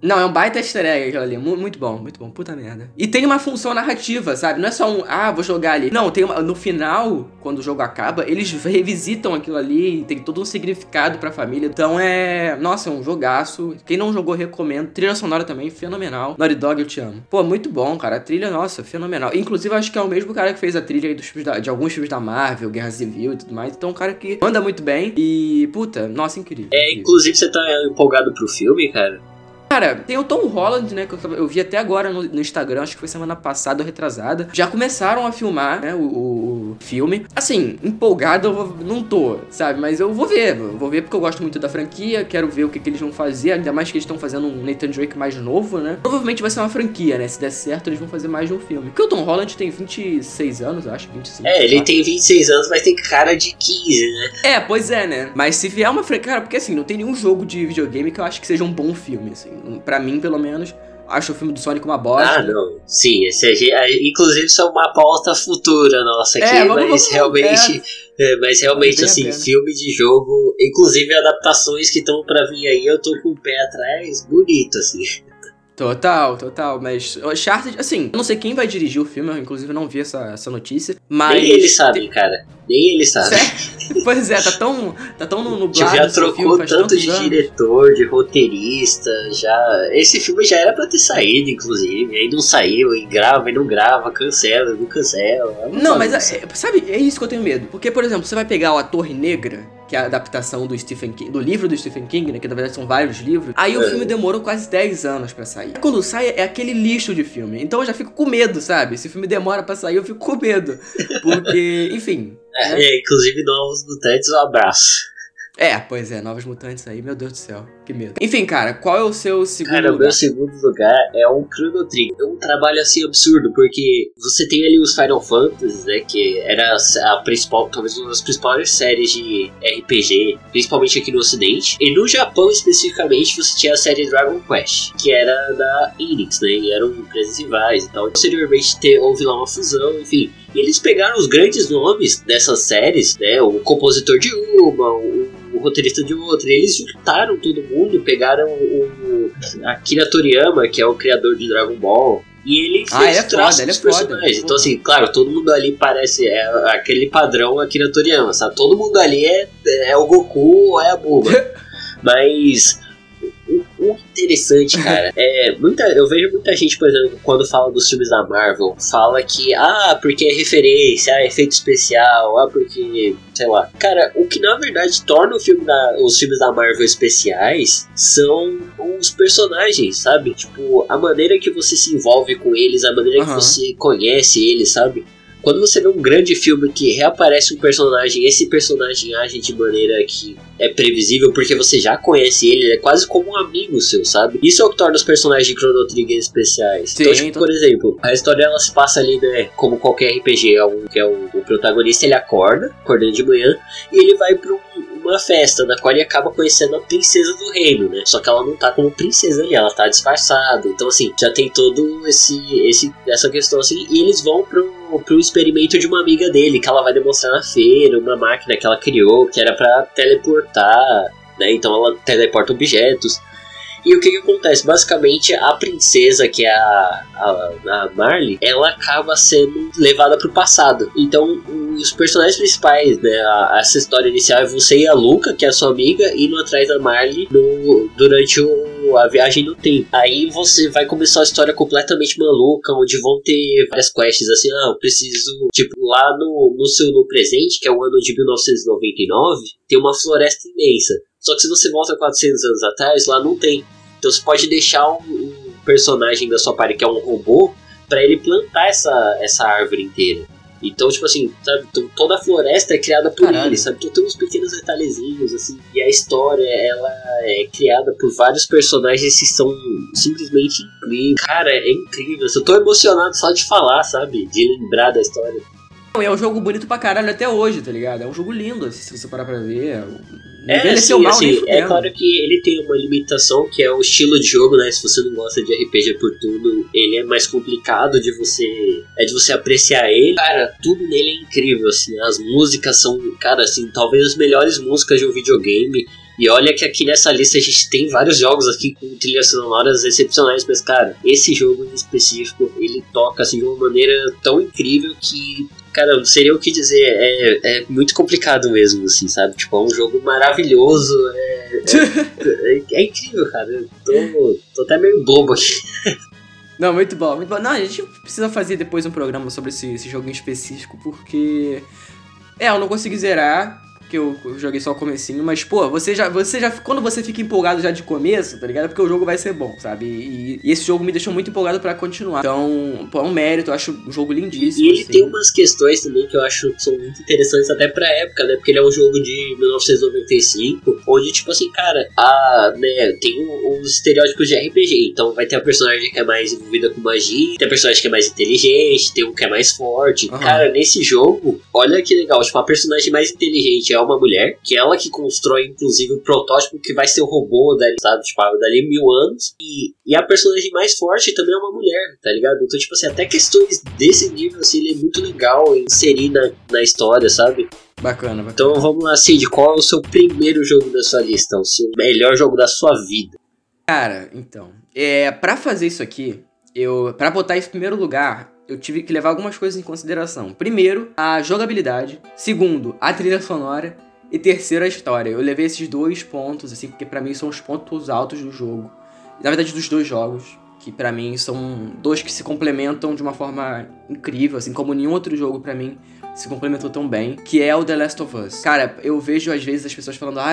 Não, é um baita easter egg aquilo ali. Mu- Muito bom, muito bom. Puta merda. E tem uma função narrativa, sabe? Não é só um, ah, vou jogar ali. Não, tem uma, no final, quando o jogo acaba, eles revisitam aquilo ali, tem todo um significado pra família. Então é. Nossa, é um jogaço. Quem não jogou, recomendo. Trilha sonora também, fenomenal. Naughty Dog, eu te amo. Pô, muito bom, cara. A trilha, nossa, fenomenal. Inclusive, acho que é o mesmo cara que fez a trilha dos da- de alguns filmes da Marvel, Guerra Civil e tudo mais. Então, é um cara que manda muito bem. E, puta, nossa, incrível. É, incrível. inclusive você tá empolgado pro filme, cara? Cara, tem o Tom Holland, né? Que eu, eu vi até agora no, no Instagram, acho que foi semana passada ou retrasada. Já começaram a filmar, né? O, o- o filme. Assim, empolgado eu vou- não tô, sabe? Mas eu vou ver. eu Vou ver porque eu gosto muito da franquia. Quero ver o que, que eles vão fazer. Ainda mais que eles estão fazendo um Nathan Drake mais novo, né? Provavelmente vai ser uma franquia, né? Se der certo, eles vão fazer mais de um filme. Porque o Tom Holland tem 26 anos, eu acho, 25. É, ele tem 26 anos, mas tem cara de 15, né? É, pois é, né? Mas se vier uma franquia. Cara, porque assim, não tem nenhum jogo de videogame que eu acho que seja um bom filme, assim. Pra mim, pelo menos, acho o filme do Sonic uma bosta. Ah, não. Sim, esse é, inclusive isso é uma pauta futura nossa aqui, É, vamos- mas vamos- realmente. é, mas realmente, assim, filme de jogo, inclusive adaptações que estão pra vir aí, eu tô com o pé atrás, bonito, assim. Total, total. Mas o Uncharted, assim, eu não sei quem vai dirigir o filme, eu inclusive não vi essa, essa notícia. Mas. Nem eles sabem, cara. Nem eles sabem. (laughs) Pois é, tá tão, tá tão no- nublado (laughs) já filme, trocou faz tanto de anos. diretor, de roteirista, já. Esse filme já era pra ter saído, inclusive. Aí não saiu, e grava e não grava, cancela, não cancela. é uma Não, mas bagunça. é- sabe, é isso que eu tenho medo. Porque, por exemplo, você vai pegar o A Torre Negra, que é a adaptação do Stephen King, do livro do Stephen King, né? Que na verdade são vários livros. Aí o É. filme demorou quase 10 anos pra sair. Quando sai, é aquele lixo de filme. Então eu já fico com medo, sabe? Se o filme demora pra sair, eu fico com medo. Porque, (laughs) enfim. É, né? inclusive, Novos Mutantes, um abraço. É, pois é, Novos Mutantes aí, meu Deus do céu, que medo. Enfim, cara, qual é o seu segundo Cara, o lugar? meu segundo lugar é um Chrono Trigger. É um trabalho assim absurdo, porque você tem ali os Final Fantasy, né? Que era a principal, talvez uma das principais séries de RPG, principalmente aqui no Ocidente. E no Japão, especificamente, você tinha a série Dragon Quest, que era da Enix, né? E eram empresas rivais e tal. Posteriormente te- houve lá uma fusão, enfim. E eles pegaram os grandes nomes dessas séries, né? O compositor de uma, o, o roteirista de outra. E eles juntaram todo mundo, pegaram o, Akira Toriyama, que é o criador de Dragon Ball. E ele fez Ah, ele é traços foda, ele é dos foda. personagens. Então, Porra. assim, claro, todo mundo ali parece é aquele padrão Akira Toriyama, sabe? Todo mundo ali é, é o Goku ou é a Bulma. (laughs) Mas interessante, cara, é muita, eu vejo muita gente, por exemplo, quando fala dos filmes da Marvel, fala que ah, porque é referência, ah, efeito especial, ah, porque sei lá. Cara, o que na verdade torna o filme da, os filmes da Marvel especiais são os personagens, sabe? Tipo, a maneira que você se envolve com eles, a maneira que Aham. você conhece eles, sabe? Quando você vê um grande filme que reaparece um personagem, esse personagem age de maneira que é previsível porque você já conhece ele, ele é quase como um amigo seu, sabe? Isso é o que torna os personagens de Chrono Trigger especiais. Sim, então, tipo, então- por exemplo, a história ela se passa ali, né, como qualquer RPG, é um, que é o, o protagonista, ele acorda, acordando de manhã, e ele vai pra um- uma festa na qual ele acaba conhecendo a princesa do reino, né? Só que ela não tá como princesa ali, ela tá disfarçada. Então, assim, já tem todo esse, esse essa questão assim. E eles vão pro, pro experimento de uma amiga dele, que ela vai demonstrar na feira, uma máquina que ela criou, que era para teleportar, né? Então ela teleporta objetos. E o que, que acontece? Basicamente, a princesa, que é a, a, a Marley, ela acaba sendo levada pro passado. Então, os personagens principais, né? A, essa história inicial é você e a Luca, que é a sua amiga, indo atrás da Marley no, durante o, a viagem no tempo. Aí você vai começar uma história completamente maluca, onde vão ter várias quests assim, ah, eu preciso, tipo, lá no, no seu no presente, que é o ano de 1999, tem uma floresta imensa. Só que se você volta 400 anos atrás, lá não tem. Então você pode deixar um, um personagem da sua party que é um robô para ele plantar essa, essa árvore inteira. Então, tipo assim, sabe, toda a floresta é criada por Caralho. ele, sabe? Então tem uns pequenos detalhezinhos, assim, e a história, ela é criada por vários personagens que são simplesmente incríveis. Cara, é incrível. Eu tô emocionado só de falar, sabe? De lembrar da história. É um jogo bonito pra caralho até hoje, tá ligado? É um jogo lindo, assim, se você parar pra ver. É, Envelheceu mal, assim, É claro que ele tem uma limitação, que é o estilo de jogo, né? Se você não gosta de RPG por tudo, ele é mais complicado de você. É de você apreciar ele. Cara, tudo nele é incrível, assim. As músicas são, cara, assim, talvez as melhores músicas de um videogame. E olha que aqui nessa lista a gente tem vários jogos aqui com trilhas sonoras excepcionais, mas cara, esse jogo em específico, ele toca assim de uma maneira tão incrível que cara, não seria o que dizer. É, é muito complicado mesmo, assim, sabe? Tipo, é um jogo maravilhoso. É, é, (laughs) é, incrível, cara. Eu tô, tô até meio bobo aqui. (laughs) Não, muito bom, muito bom. Não, a gente precisa fazer depois um programa sobre esse, esse jogo em específico, porque. É, eu não consegui zerar que eu, joguei só o comecinho, mas, pô, você já, você já. Quando você fica empolgado já de começo, tá ligado? É porque o jogo vai ser bom, sabe? E, e esse jogo me deixou muito empolgado para continuar. Então, pô, é um mérito, eu acho um jogo lindíssimo. E ele assim. tem umas questões também que eu acho que são muito interessantes até pra época, né? Porque ele é um jogo de 1995, onde, tipo assim, cara, a, né, tem os estereótipos de RPG. Então vai ter a personagem que é mais envolvida com magia, tem a personagem que é mais inteligente, tem um que é mais forte. Uhum. Cara, nesse jogo, olha que legal, tipo, a personagem mais inteligente é é uma mulher, que é ela que constrói, inclusive, o protótipo que vai ser o robô dali, sabe? Tipo, dali mil anos. E, e a personagem mais forte também é uma mulher, tá ligado? Então, tipo assim, até questões desse nível, assim, ele é muito legal inserir na, na história, sabe? Bacana, bacana. Então vamos lá, Cid, qual é o seu primeiro jogo da sua lista? O seu melhor jogo da sua vida? Cara, então, é, para fazer isso aqui, eu, para botar isso em primeiro lugar, eu tive que levar algumas coisas em consideração. Primeiro, a jogabilidade. Segundo, a trilha sonora. E terceiro, a história. Eu levei esses dois pontos, assim, porque para mim são os pontos altos do jogo. Na verdade, dos dois jogos. Que para mim são dois que se complementam de uma forma incrível, assim, como nenhum outro jogo para mim se complementou tão bem, que é o The Last of Us. Cara, eu vejo às vezes as pessoas falando, ah,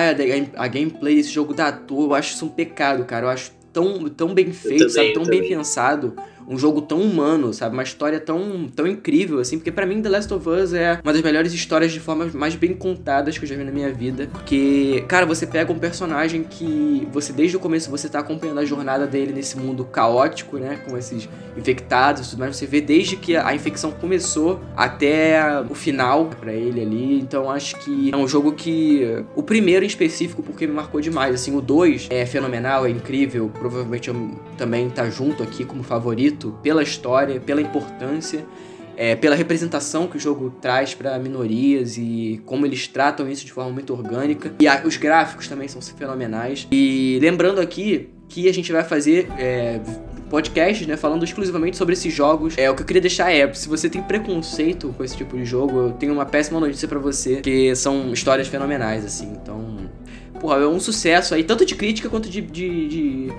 a, gameplay desse jogo da toa, eu acho isso um pecado, cara. Eu acho tão, tão bem feito, também, sabe? Tão bem pensado um jogo tão humano, sabe? Uma história tão, tão incrível, assim. Porque para mim, The Last of Us é uma das melhores histórias de formas mais bem contadas que eu já vi na minha vida. Porque, cara, você pega um personagem que você, desde o começo, você tá acompanhando a jornada dele nesse mundo caótico, né? Com esses infectados e tudo mais. Você vê desde que a infecção começou até o final para ele ali. Então, acho que é um jogo que. O primeiro em específico, porque me marcou demais. Assim, o 2 é fenomenal, é incrível. Provavelmente eu também tá junto aqui como favorito pela história, pela importância, é, pela representação que o jogo traz para minorias e como eles tratam isso de forma muito orgânica. E a, os gráficos também são fenomenais. E lembrando aqui que a gente vai fazer é, podcast, né, falando exclusivamente sobre esses jogos. É, o que eu queria deixar é, se você tem preconceito com esse tipo de jogo, eu tenho uma péssima notícia para você, que são histórias fenomenais, assim. Então, porra, é um sucesso aí, tanto de crítica quanto de, de, de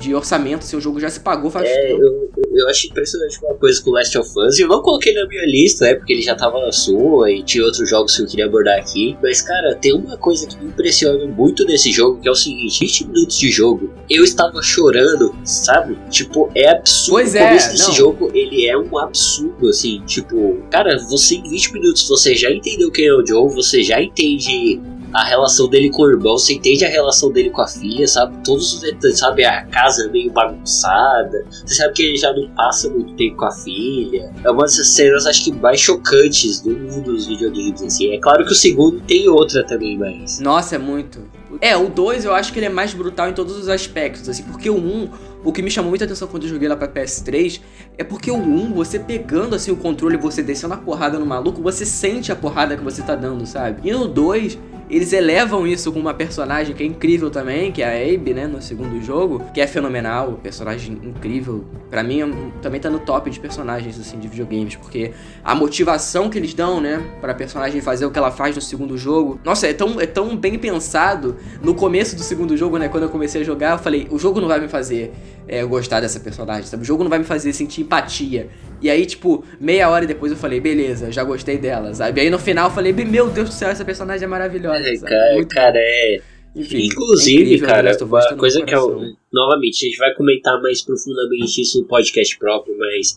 de orçamento, seu jogo já se pagou faz é, tempo. Eu, eu acho impressionante uma coisa com Last of Us. Eu não coloquei na minha lista, né? Porque ele já tava na sua e tinha outros jogos que eu queria abordar aqui. Mas, cara, tem uma coisa que me impressiona muito nesse jogo, que é o seguinte: 20 minutos de jogo, eu estava chorando, sabe? Tipo, é absurdo. Pois é, o não. jogo, ele é um absurdo, assim. Tipo, cara, você em 20 minutos, você já entendeu quem é o Joe, você já entende a relação dele com o irmão, você entende a relação dele com a filha, sabe? Todos os detalhes, sabe? A casa meio bagunçada, você sabe que ele já não passa muito tempo com a filha. É uma dessas cenas, acho que, mais chocantes do mundo dos videogames, assim. É claro que o segundo tem outra também, mas. Nossa, é muito. É, o 2 eu acho que ele é mais brutal em todos os aspectos, assim, porque o 1, um, o que me chamou muita atenção quando eu joguei lá pra PS3 é porque o 1, um, você pegando assim o controle e você descendo a porrada no maluco, você sente a porrada que você tá dando, sabe? E no 2, eles elevam isso com uma personagem que é incrível também, que é a Abe, né, no segundo jogo, que é fenomenal, personagem incrível. Para mim, também tá no top de personagens, assim, de videogames, porque a motivação que eles dão, né, pra personagem fazer o que ela faz no segundo jogo. Nossa, é tão, é tão bem pensado. No começo do segundo jogo, né, quando eu comecei a jogar, eu falei, o jogo não vai me fazer é, gostar dessa personagem, sabe? O jogo não vai me fazer sentir empatia. E aí, tipo, meia hora depois eu falei, beleza, já gostei dela, sabe? E aí no final eu falei, meu Deus do céu, essa personagem é maravilhosa. É, cara, Muito cara, é. Enfim, Inclusive, é incrível, cara, uma coisa que eu. Novamente, a gente vai comentar mais profundamente isso no podcast próprio, mas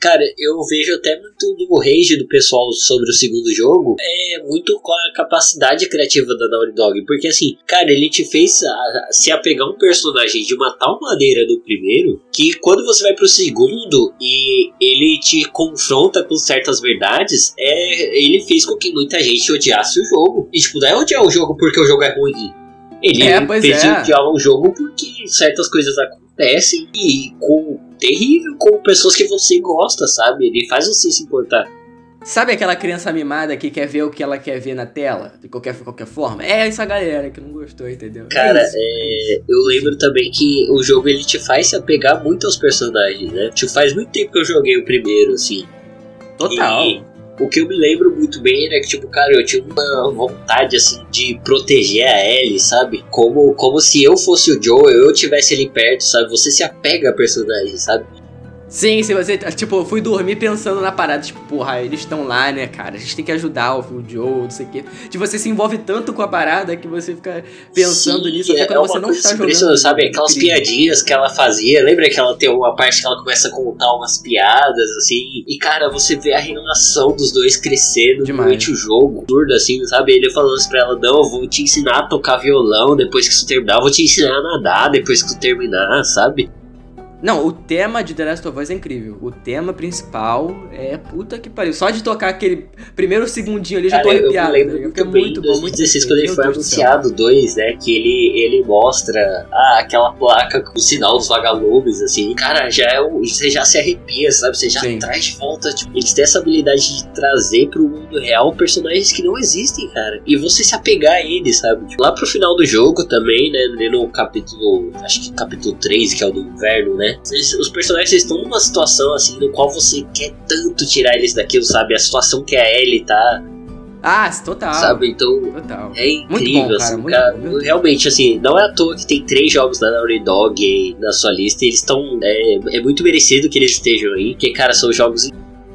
Cara, eu vejo até muito do rage do pessoal sobre o segundo jogo. É muito com a capacidade criativa da Naughty Dog. Porque assim, cara, ele te fez a, se apegar a um personagem de uma tal maneira no primeiro que quando você vai pro segundo e ele te confronta com certas verdades, é, ele fez com que muita gente odiasse o jogo. E tipo, não é odiar o jogo porque o jogo é ruim. Ele é, fez é. odiar o jogo porque certas coisas acontecem e com terrível com pessoas que você gosta, sabe? Ele faz você se importar. Sabe aquela criança mimada que quer ver o que ela quer ver na tela, de qualquer, qualquer forma? É essa galera que não gostou, entendeu? Cara, é é, eu lembro também que o jogo ele te faz se apegar muito aos personagens, né? Tipo, faz muito tempo que eu joguei o primeiro, assim. Total. E o que eu me lembro muito bem era que, tipo, cara, eu tinha uma vontade, assim, de proteger a Ellie, sabe? Como, como se eu fosse o Joe, eu tivesse ali perto, sabe? Você se apega a personagem, sabe? Sim, se você. Tipo, eu fui dormir pensando na parada, tipo, porra, eles estão lá, né, cara? A gente tem que ajudar o Joe, não sei o quê. Tipo, você se envolve tanto com a parada que você fica pensando Sim, nisso até é quando você não está jogando. Sabe, aquelas incrível. piadinhas que ela fazia. Lembra que ela tem uma parte que ela começa a contar umas piadas, assim. E, cara, você vê a relação dos dois crescendo Demais. durante o jogo. Absurdo, assim, sabe? Ele falando assim pra ela: Não, eu vou te ensinar a tocar violão depois que isso terminar. Eu vou te ensinar a nadar depois que isso terminar, sabe? Não, o tema de The Last of Us é incrível. O tema principal é puta que pariu. Só de tocar aquele primeiro segundinho ali já tô arrepiado. Eu lembro tá muito, bem muito bom, muito 2016 quando ele foi anunciado dois, né? Que ele, ele mostra ah, aquela placa com o sinal dos vagalumes, assim. Cara, já é você já se arrepia, sabe? Você já Sim. traz de volta. Tipo, eles têm essa habilidade de trazer pro mundo real personagens que não existem, cara. E você se apegar a eles, sabe? Tipo, lá pro final do jogo também, né? No capítulo. Acho que capítulo 3, que é o do inverno, né? Né? Os personagens estão numa situação assim no qual você quer tanto tirar eles daquilo, sabe? A situação que a Ellie tá. Ah, total. Sabe, então total. é incrível, bom, cara, assim, cara, bom, realmente, assim, não é à toa que tem três jogos da Naughty Dog na sua lista, eles estão, é, é muito merecido que eles estejam aí, porque, cara, são jogos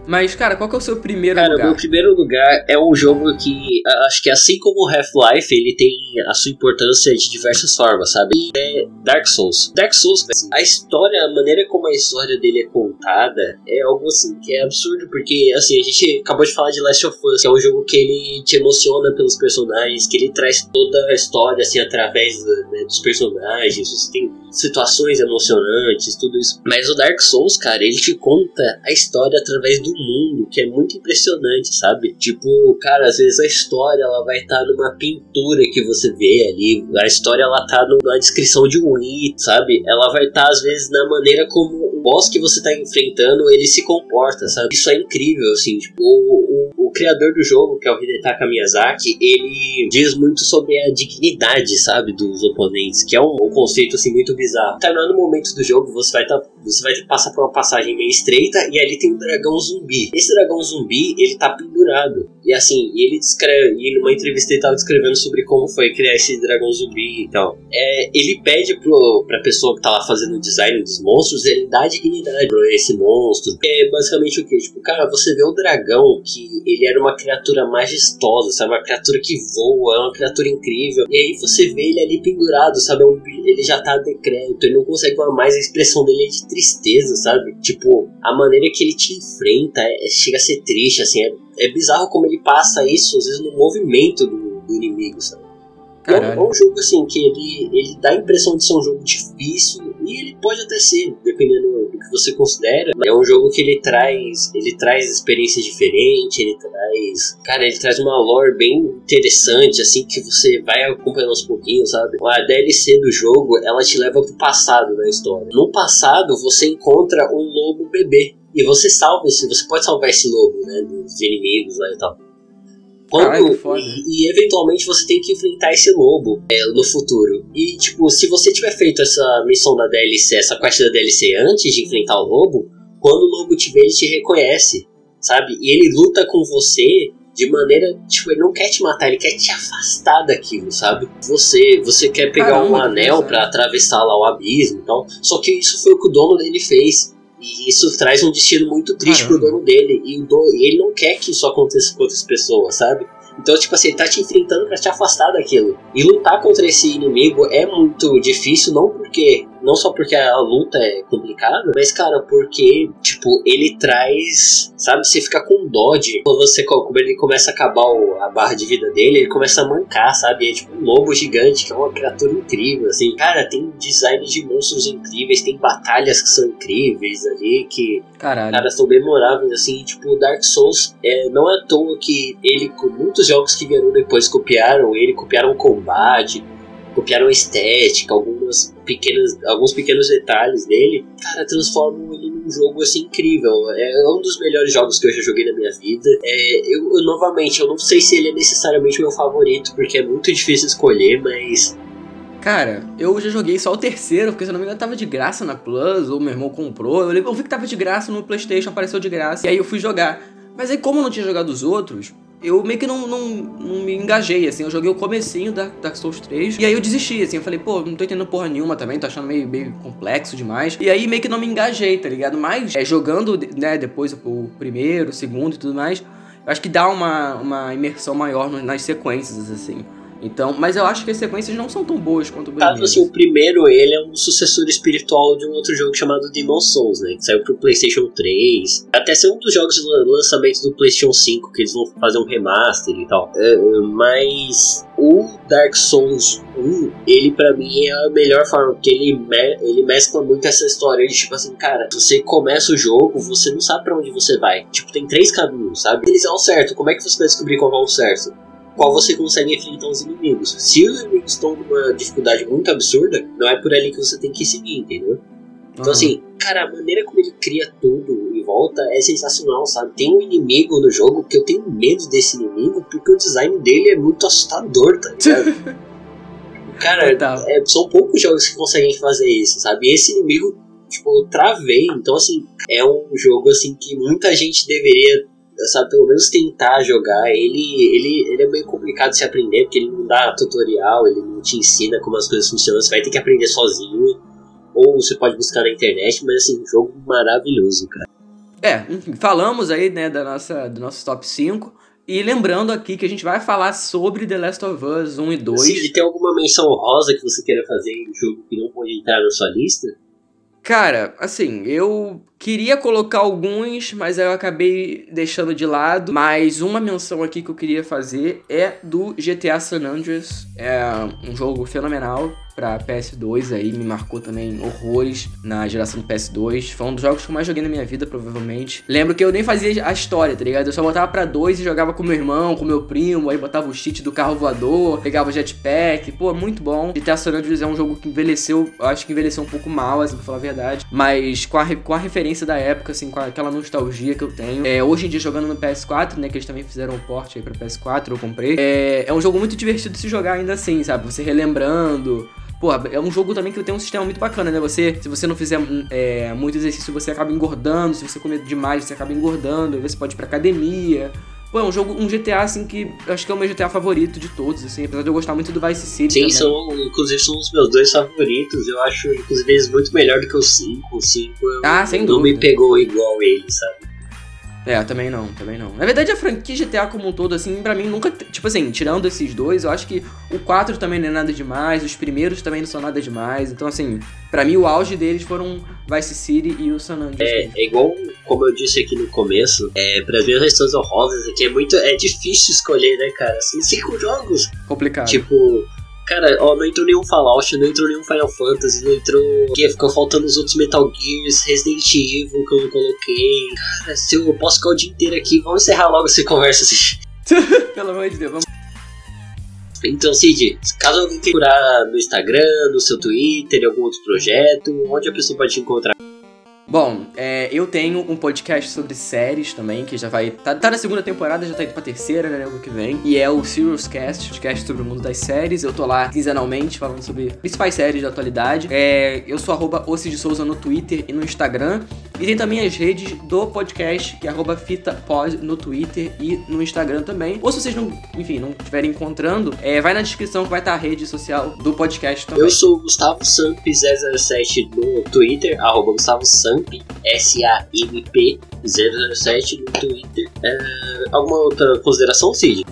mas, cara, qual que é o seu primeiro cara, lugar? Cara, meu primeiro lugar é um jogo que acho que assim como Half-Life, ele tem a sua importância de diversas formas, sabe? E é Dark Souls. Dark Souls, a história, a maneira como a história dele é contada, é algo assim que é absurdo, porque assim, a gente acabou de falar de Last of Us, que é um jogo que ele te emociona pelos personagens, que ele traz toda a história assim através né, dos personagens, você tem situações emocionantes, tudo isso. Mas o Dark Souls, cara, ele te conta a história através do mundo, que é muito impressionante, sabe? Tipo, cara, às vezes a história ela vai estar tá numa pintura que você vê ali, a história ela tá na descrição de um item, sabe? Ela vai estar tá, às vezes na maneira como o boss que você tá enfrentando ele se comporta, sabe? Isso é incrível, assim, tipo, o, o, o criador do jogo, que é o Hidetaka Miyazaki, ele diz muito sobre a dignidade, sabe, dos oponentes, que é um, um conceito assim muito bizarro. Tá no momento do jogo, você vai tá, você vai passar por uma passagem meio estreita e ali tem um dragão zumbi. Esse dragão zumbi, ele tá pendurado. E assim, ele descreve, e numa entrevista ele tava descrevendo sobre como foi criar esse dragão zumbi e tal. É, ele pede pro, pra pessoa que tá lá fazendo o design dos monstros, ele dá dignidade pra esse monstro. É basicamente o que? Tipo, cara, você vê o dragão que ele era uma criatura majestosa, sabe? Uma criatura que voa, é uma criatura incrível. E aí você vê ele ali pendurado, sabe? É ele já tá decrépito, ele não consegue mais a expressão dele é de tristeza, sabe? Tipo, a maneira que ele te enfrenta é, chega a ser triste, assim. É, é bizarro como ele passa isso, às vezes, no movimento do, do inimigo, sabe? É um, é um jogo assim que ele, ele dá a impressão de ser um jogo difícil e ele pode até ser, dependendo do que você considera. É um jogo que ele traz, ele traz experiências diferentes, ele traz, cara, ele traz uma lore bem interessante assim que você vai acompanhando aos pouquinhos, sabe? A DLC do jogo, ela te leva pro passado da história. No passado, você encontra um lobo bebê e você salva esse, você pode salvar esse lobo, né, dos inimigos lá e tal. Quando, Caralho, e, e eventualmente você tem que enfrentar esse lobo é, no futuro. E, tipo, se você tiver feito essa missão da DLC, essa quest da DLC antes de enfrentar o lobo, quando o lobo te vê, ele te reconhece, sabe? E ele luta com você de maneira, tipo, ele não quer te matar, ele quer te afastar daquilo, sabe? Você, você quer pegar Caramba, um anel pra atravessar lá o abismo e tal. Só que isso foi o que o dono dele fez. E isso traz um destino muito triste Caramba. pro dono dele. E o dono, ele não quer que isso aconteça com outras pessoas, sabe? Então, tipo assim, ele tá te enfrentando pra te afastar daquilo. E lutar contra esse inimigo é muito difícil, não porque. Não só porque a luta é complicada, mas, cara, porque, tipo, ele traz. Sabe, você fica com dó de. Quando você como ele começa a acabar o- a barra de vida dele, ele começa a mancar, sabe? É tipo um lobo gigante, que é uma criatura incrível, assim. Cara, tem design de monstros incríveis, tem batalhas que são incríveis ali, que Caralho. Cara, são memoráveis, assim, tipo, Dark Souls é, não é à toa que ele, com muitos jogos que vieram depois copiaram ele, copiaram o combate, copiaram a estética, algumas pequenas, alguns pequenos detalhes dele, cara, transformam ele num jogo, assim, incrível. É um dos melhores jogos que eu já joguei na minha vida. É, eu, eu, novamente, eu não sei se ele é necessariamente meu favorito, porque é muito difícil escolher, mas Cara, eu já joguei só o terceiro, porque se eu não me engano tava de graça na Plus, ou meu irmão comprou. Eu, eu vi que tava de graça no Playstation, apareceu de graça, e aí eu fui jogar. Mas aí como eu não tinha jogado os outros, eu meio que não, não, não me engajei, assim. Eu joguei o comecinho da Dark Souls 3, e aí eu desisti, assim. Eu falei, pô, não tô entendendo porra nenhuma também, tô achando meio, meio complexo demais. E aí meio que não me engajei, tá ligado? Mas, é, jogando, né, depois o primeiro, o segundo e tudo mais, eu acho que dá uma, uma imersão maior nas sequências, assim. Então, mas eu acho que as sequências não são tão boas quanto o Caso primeiro. assim, o primeiro ele é um sucessor espiritual de um outro jogo chamado Demon Souls, né? Que saiu pro PlayStation 3. Até ser um dos jogos de lan- lançamento do PlayStation 5, que eles vão fazer um remaster e tal. É, é, mas o Dark Souls 1, ele pra mim é a melhor forma, porque ele, me- ele mescla muito essa história de tipo assim, cara, você começa o jogo, você não sabe pra onde você vai. Tipo, tem três caminhos, sabe? Eles é o certo, como é que você vai descobrir qual é o certo? Qual você consegue enfrentar os inimigos. Se os inimigos estão numa dificuldade muito absurda, não é por ali que você tem que seguir, entendeu? Então, Aham. assim, cara, a maneira como ele cria tudo em volta é sensacional, sabe? Tem um inimigo no jogo que eu tenho medo desse inimigo porque o design dele é muito assustador, tá ligado? (laughs) cara, Total. é, são poucos jogos que conseguem fazer isso, sabe? E esse inimigo, tipo, eu travei. Então, assim, é um jogo, assim, que muita gente deveria sabe, pelo menos tentar jogar. Ele, ele, ele é meio complicado de se aprender, porque ele não dá tutorial, ele não te ensina como as coisas funcionam, você vai ter que aprender sozinho. Ou você pode buscar na internet, mas assim, um jogo maravilhoso, cara. É, enfim, falamos aí, né, da nossa, do nosso top 5. E lembrando aqui que a gente vai falar sobre The Last of Us 1 e 2. Se tem alguma menção rosa que você queira fazer em jogo que não pode entrar na sua lista, Cara, assim, eu queria colocar alguns, mas eu acabei deixando de lado. Mas uma menção aqui que eu queria fazer é do GTA San Andreas. É um jogo fenomenal pra PS2 aí, me marcou também horrores na geração do PS2. Foi um dos jogos que eu mais joguei na minha vida, provavelmente. Lembro que eu nem fazia a história, tá ligado? Eu só botava pra dois e jogava com meu irmão, com meu primo, aí botava o cheat do carro voador, pegava o jetpack. Pô, muito bom. GTA San Andreas é um jogo que envelheceu, eu acho que envelheceu um pouco mal, assim, pra falar a verdade. Mas com a, com a referência da época, assim, com aquela nostalgia que eu tenho. É, hoje em dia jogando no PS4, né, que eles também fizeram um port aí pra PS4, eu comprei. É, é um jogo muito divertido se jogar ainda assim, sabe? Você relembrando. Pô, é um jogo também que tem um sistema muito bacana, né? Você, se você não fizer é, muito exercício, você acaba engordando. Se você comer demais, você acaba engordando. Aí você pode ir pra academia. Pô, é um jogo, um GTA, assim, que acho que é o meu GTA favorito de todos, assim. Apesar de eu gostar muito do Vice City sim, também. são, inclusive são os meus dois favoritos. Eu acho, inclusive, eles muito melhor do que o 5. O 5 eu- Ah, sem não me dúvida. pegou igual ele, sabe? É, também não, também não. Na verdade, a franquia GTA como um todo, assim, pra mim nunca. Tipo assim, tirando esses dois, eu acho que o 4 também não é nada demais, os primeiros também não são nada demais. Então, assim, pra mim o auge deles foram Vice City e o San Andreas. É, é igual, como eu disse aqui no começo, é, para minhas questões honrosas aqui é muito. É difícil escolher, né, cara? São cinco jogos. Complicado. Tipo, Cara, ó, não entrou nenhum Fallout, não entrou nenhum Final Fantasy, não entrou. Que ficou faltando os outros Metal Gears, Resident Evil que eu não coloquei. Cara, se eu posso ficar o dia inteiro aqui, vamos encerrar logo essa conversa. Assim. (laughs) Pelo amor de Deus, vamos. Então, Cid, caso alguém queira procurar no Instagram, no seu Twitter, em algum outro projeto, onde a pessoa pode te encontrar? Bom, é, eu tenho um podcast sobre séries também, que já vai. Tá, tá na segunda temporada, já tá indo pra terceira, né? Ano que vem. E é o Serious Cast, podcast sobre o mundo das séries. Eu tô lá quinzenalmente falando sobre principais séries da atualidade. É, eu sou arroba de Souza no Twitter e no Instagram. E tem também as redes do podcast, que é arroba FitaPod no Twitter e no Instagram também. Ou se vocês não, enfim, não estiverem encontrando, é, vai na descrição que vai estar a rede social do podcast também. Eu sou o Gustavo Samp007 no Twitter, arroba Gustavo Samp, S-A-M-P 007 no Twitter. É, alguma outra consideração, Cid?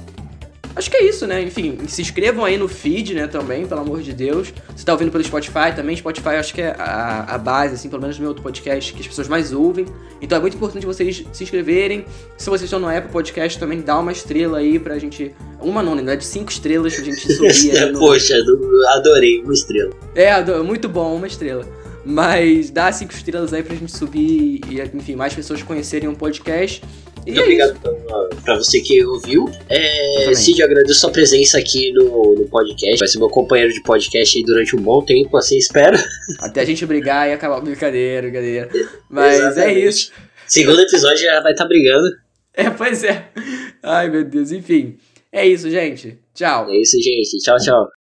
Acho que é isso, né? Enfim, se inscrevam aí no feed, né, também, pelo amor de Deus. Você tá ouvindo pelo Spotify também, Spotify acho que é a, a base, assim, pelo menos no meu outro podcast, que as pessoas mais ouvem. Então é muito importante vocês se inscreverem. Se vocês estão no Apple Podcast, também dá uma estrela aí pra gente... Uma não, né? De cinco estrelas pra gente subir (laughs) no... Poxa, adorei, uma estrela. É, muito bom, uma estrela. Mas dá cinco estrelas aí pra gente subir e, enfim, mais pessoas conhecerem o um podcast. Muito é obrigado pra, pra, você que ouviu. É, Cid, eu agradeço a sua presença aqui no, no podcast. Vai ser meu companheiro de podcast aí durante um bom tempo, assim espero. Até a gente brigar e acabar a brincadeira, brincadeira. Mas é Exatamente. é isso. Segundo episódio já vai estar tá brigando. É, pois é. Ai, meu Deus. Enfim, é isso, gente. Tchau. É isso, gente. Tchau, tchau.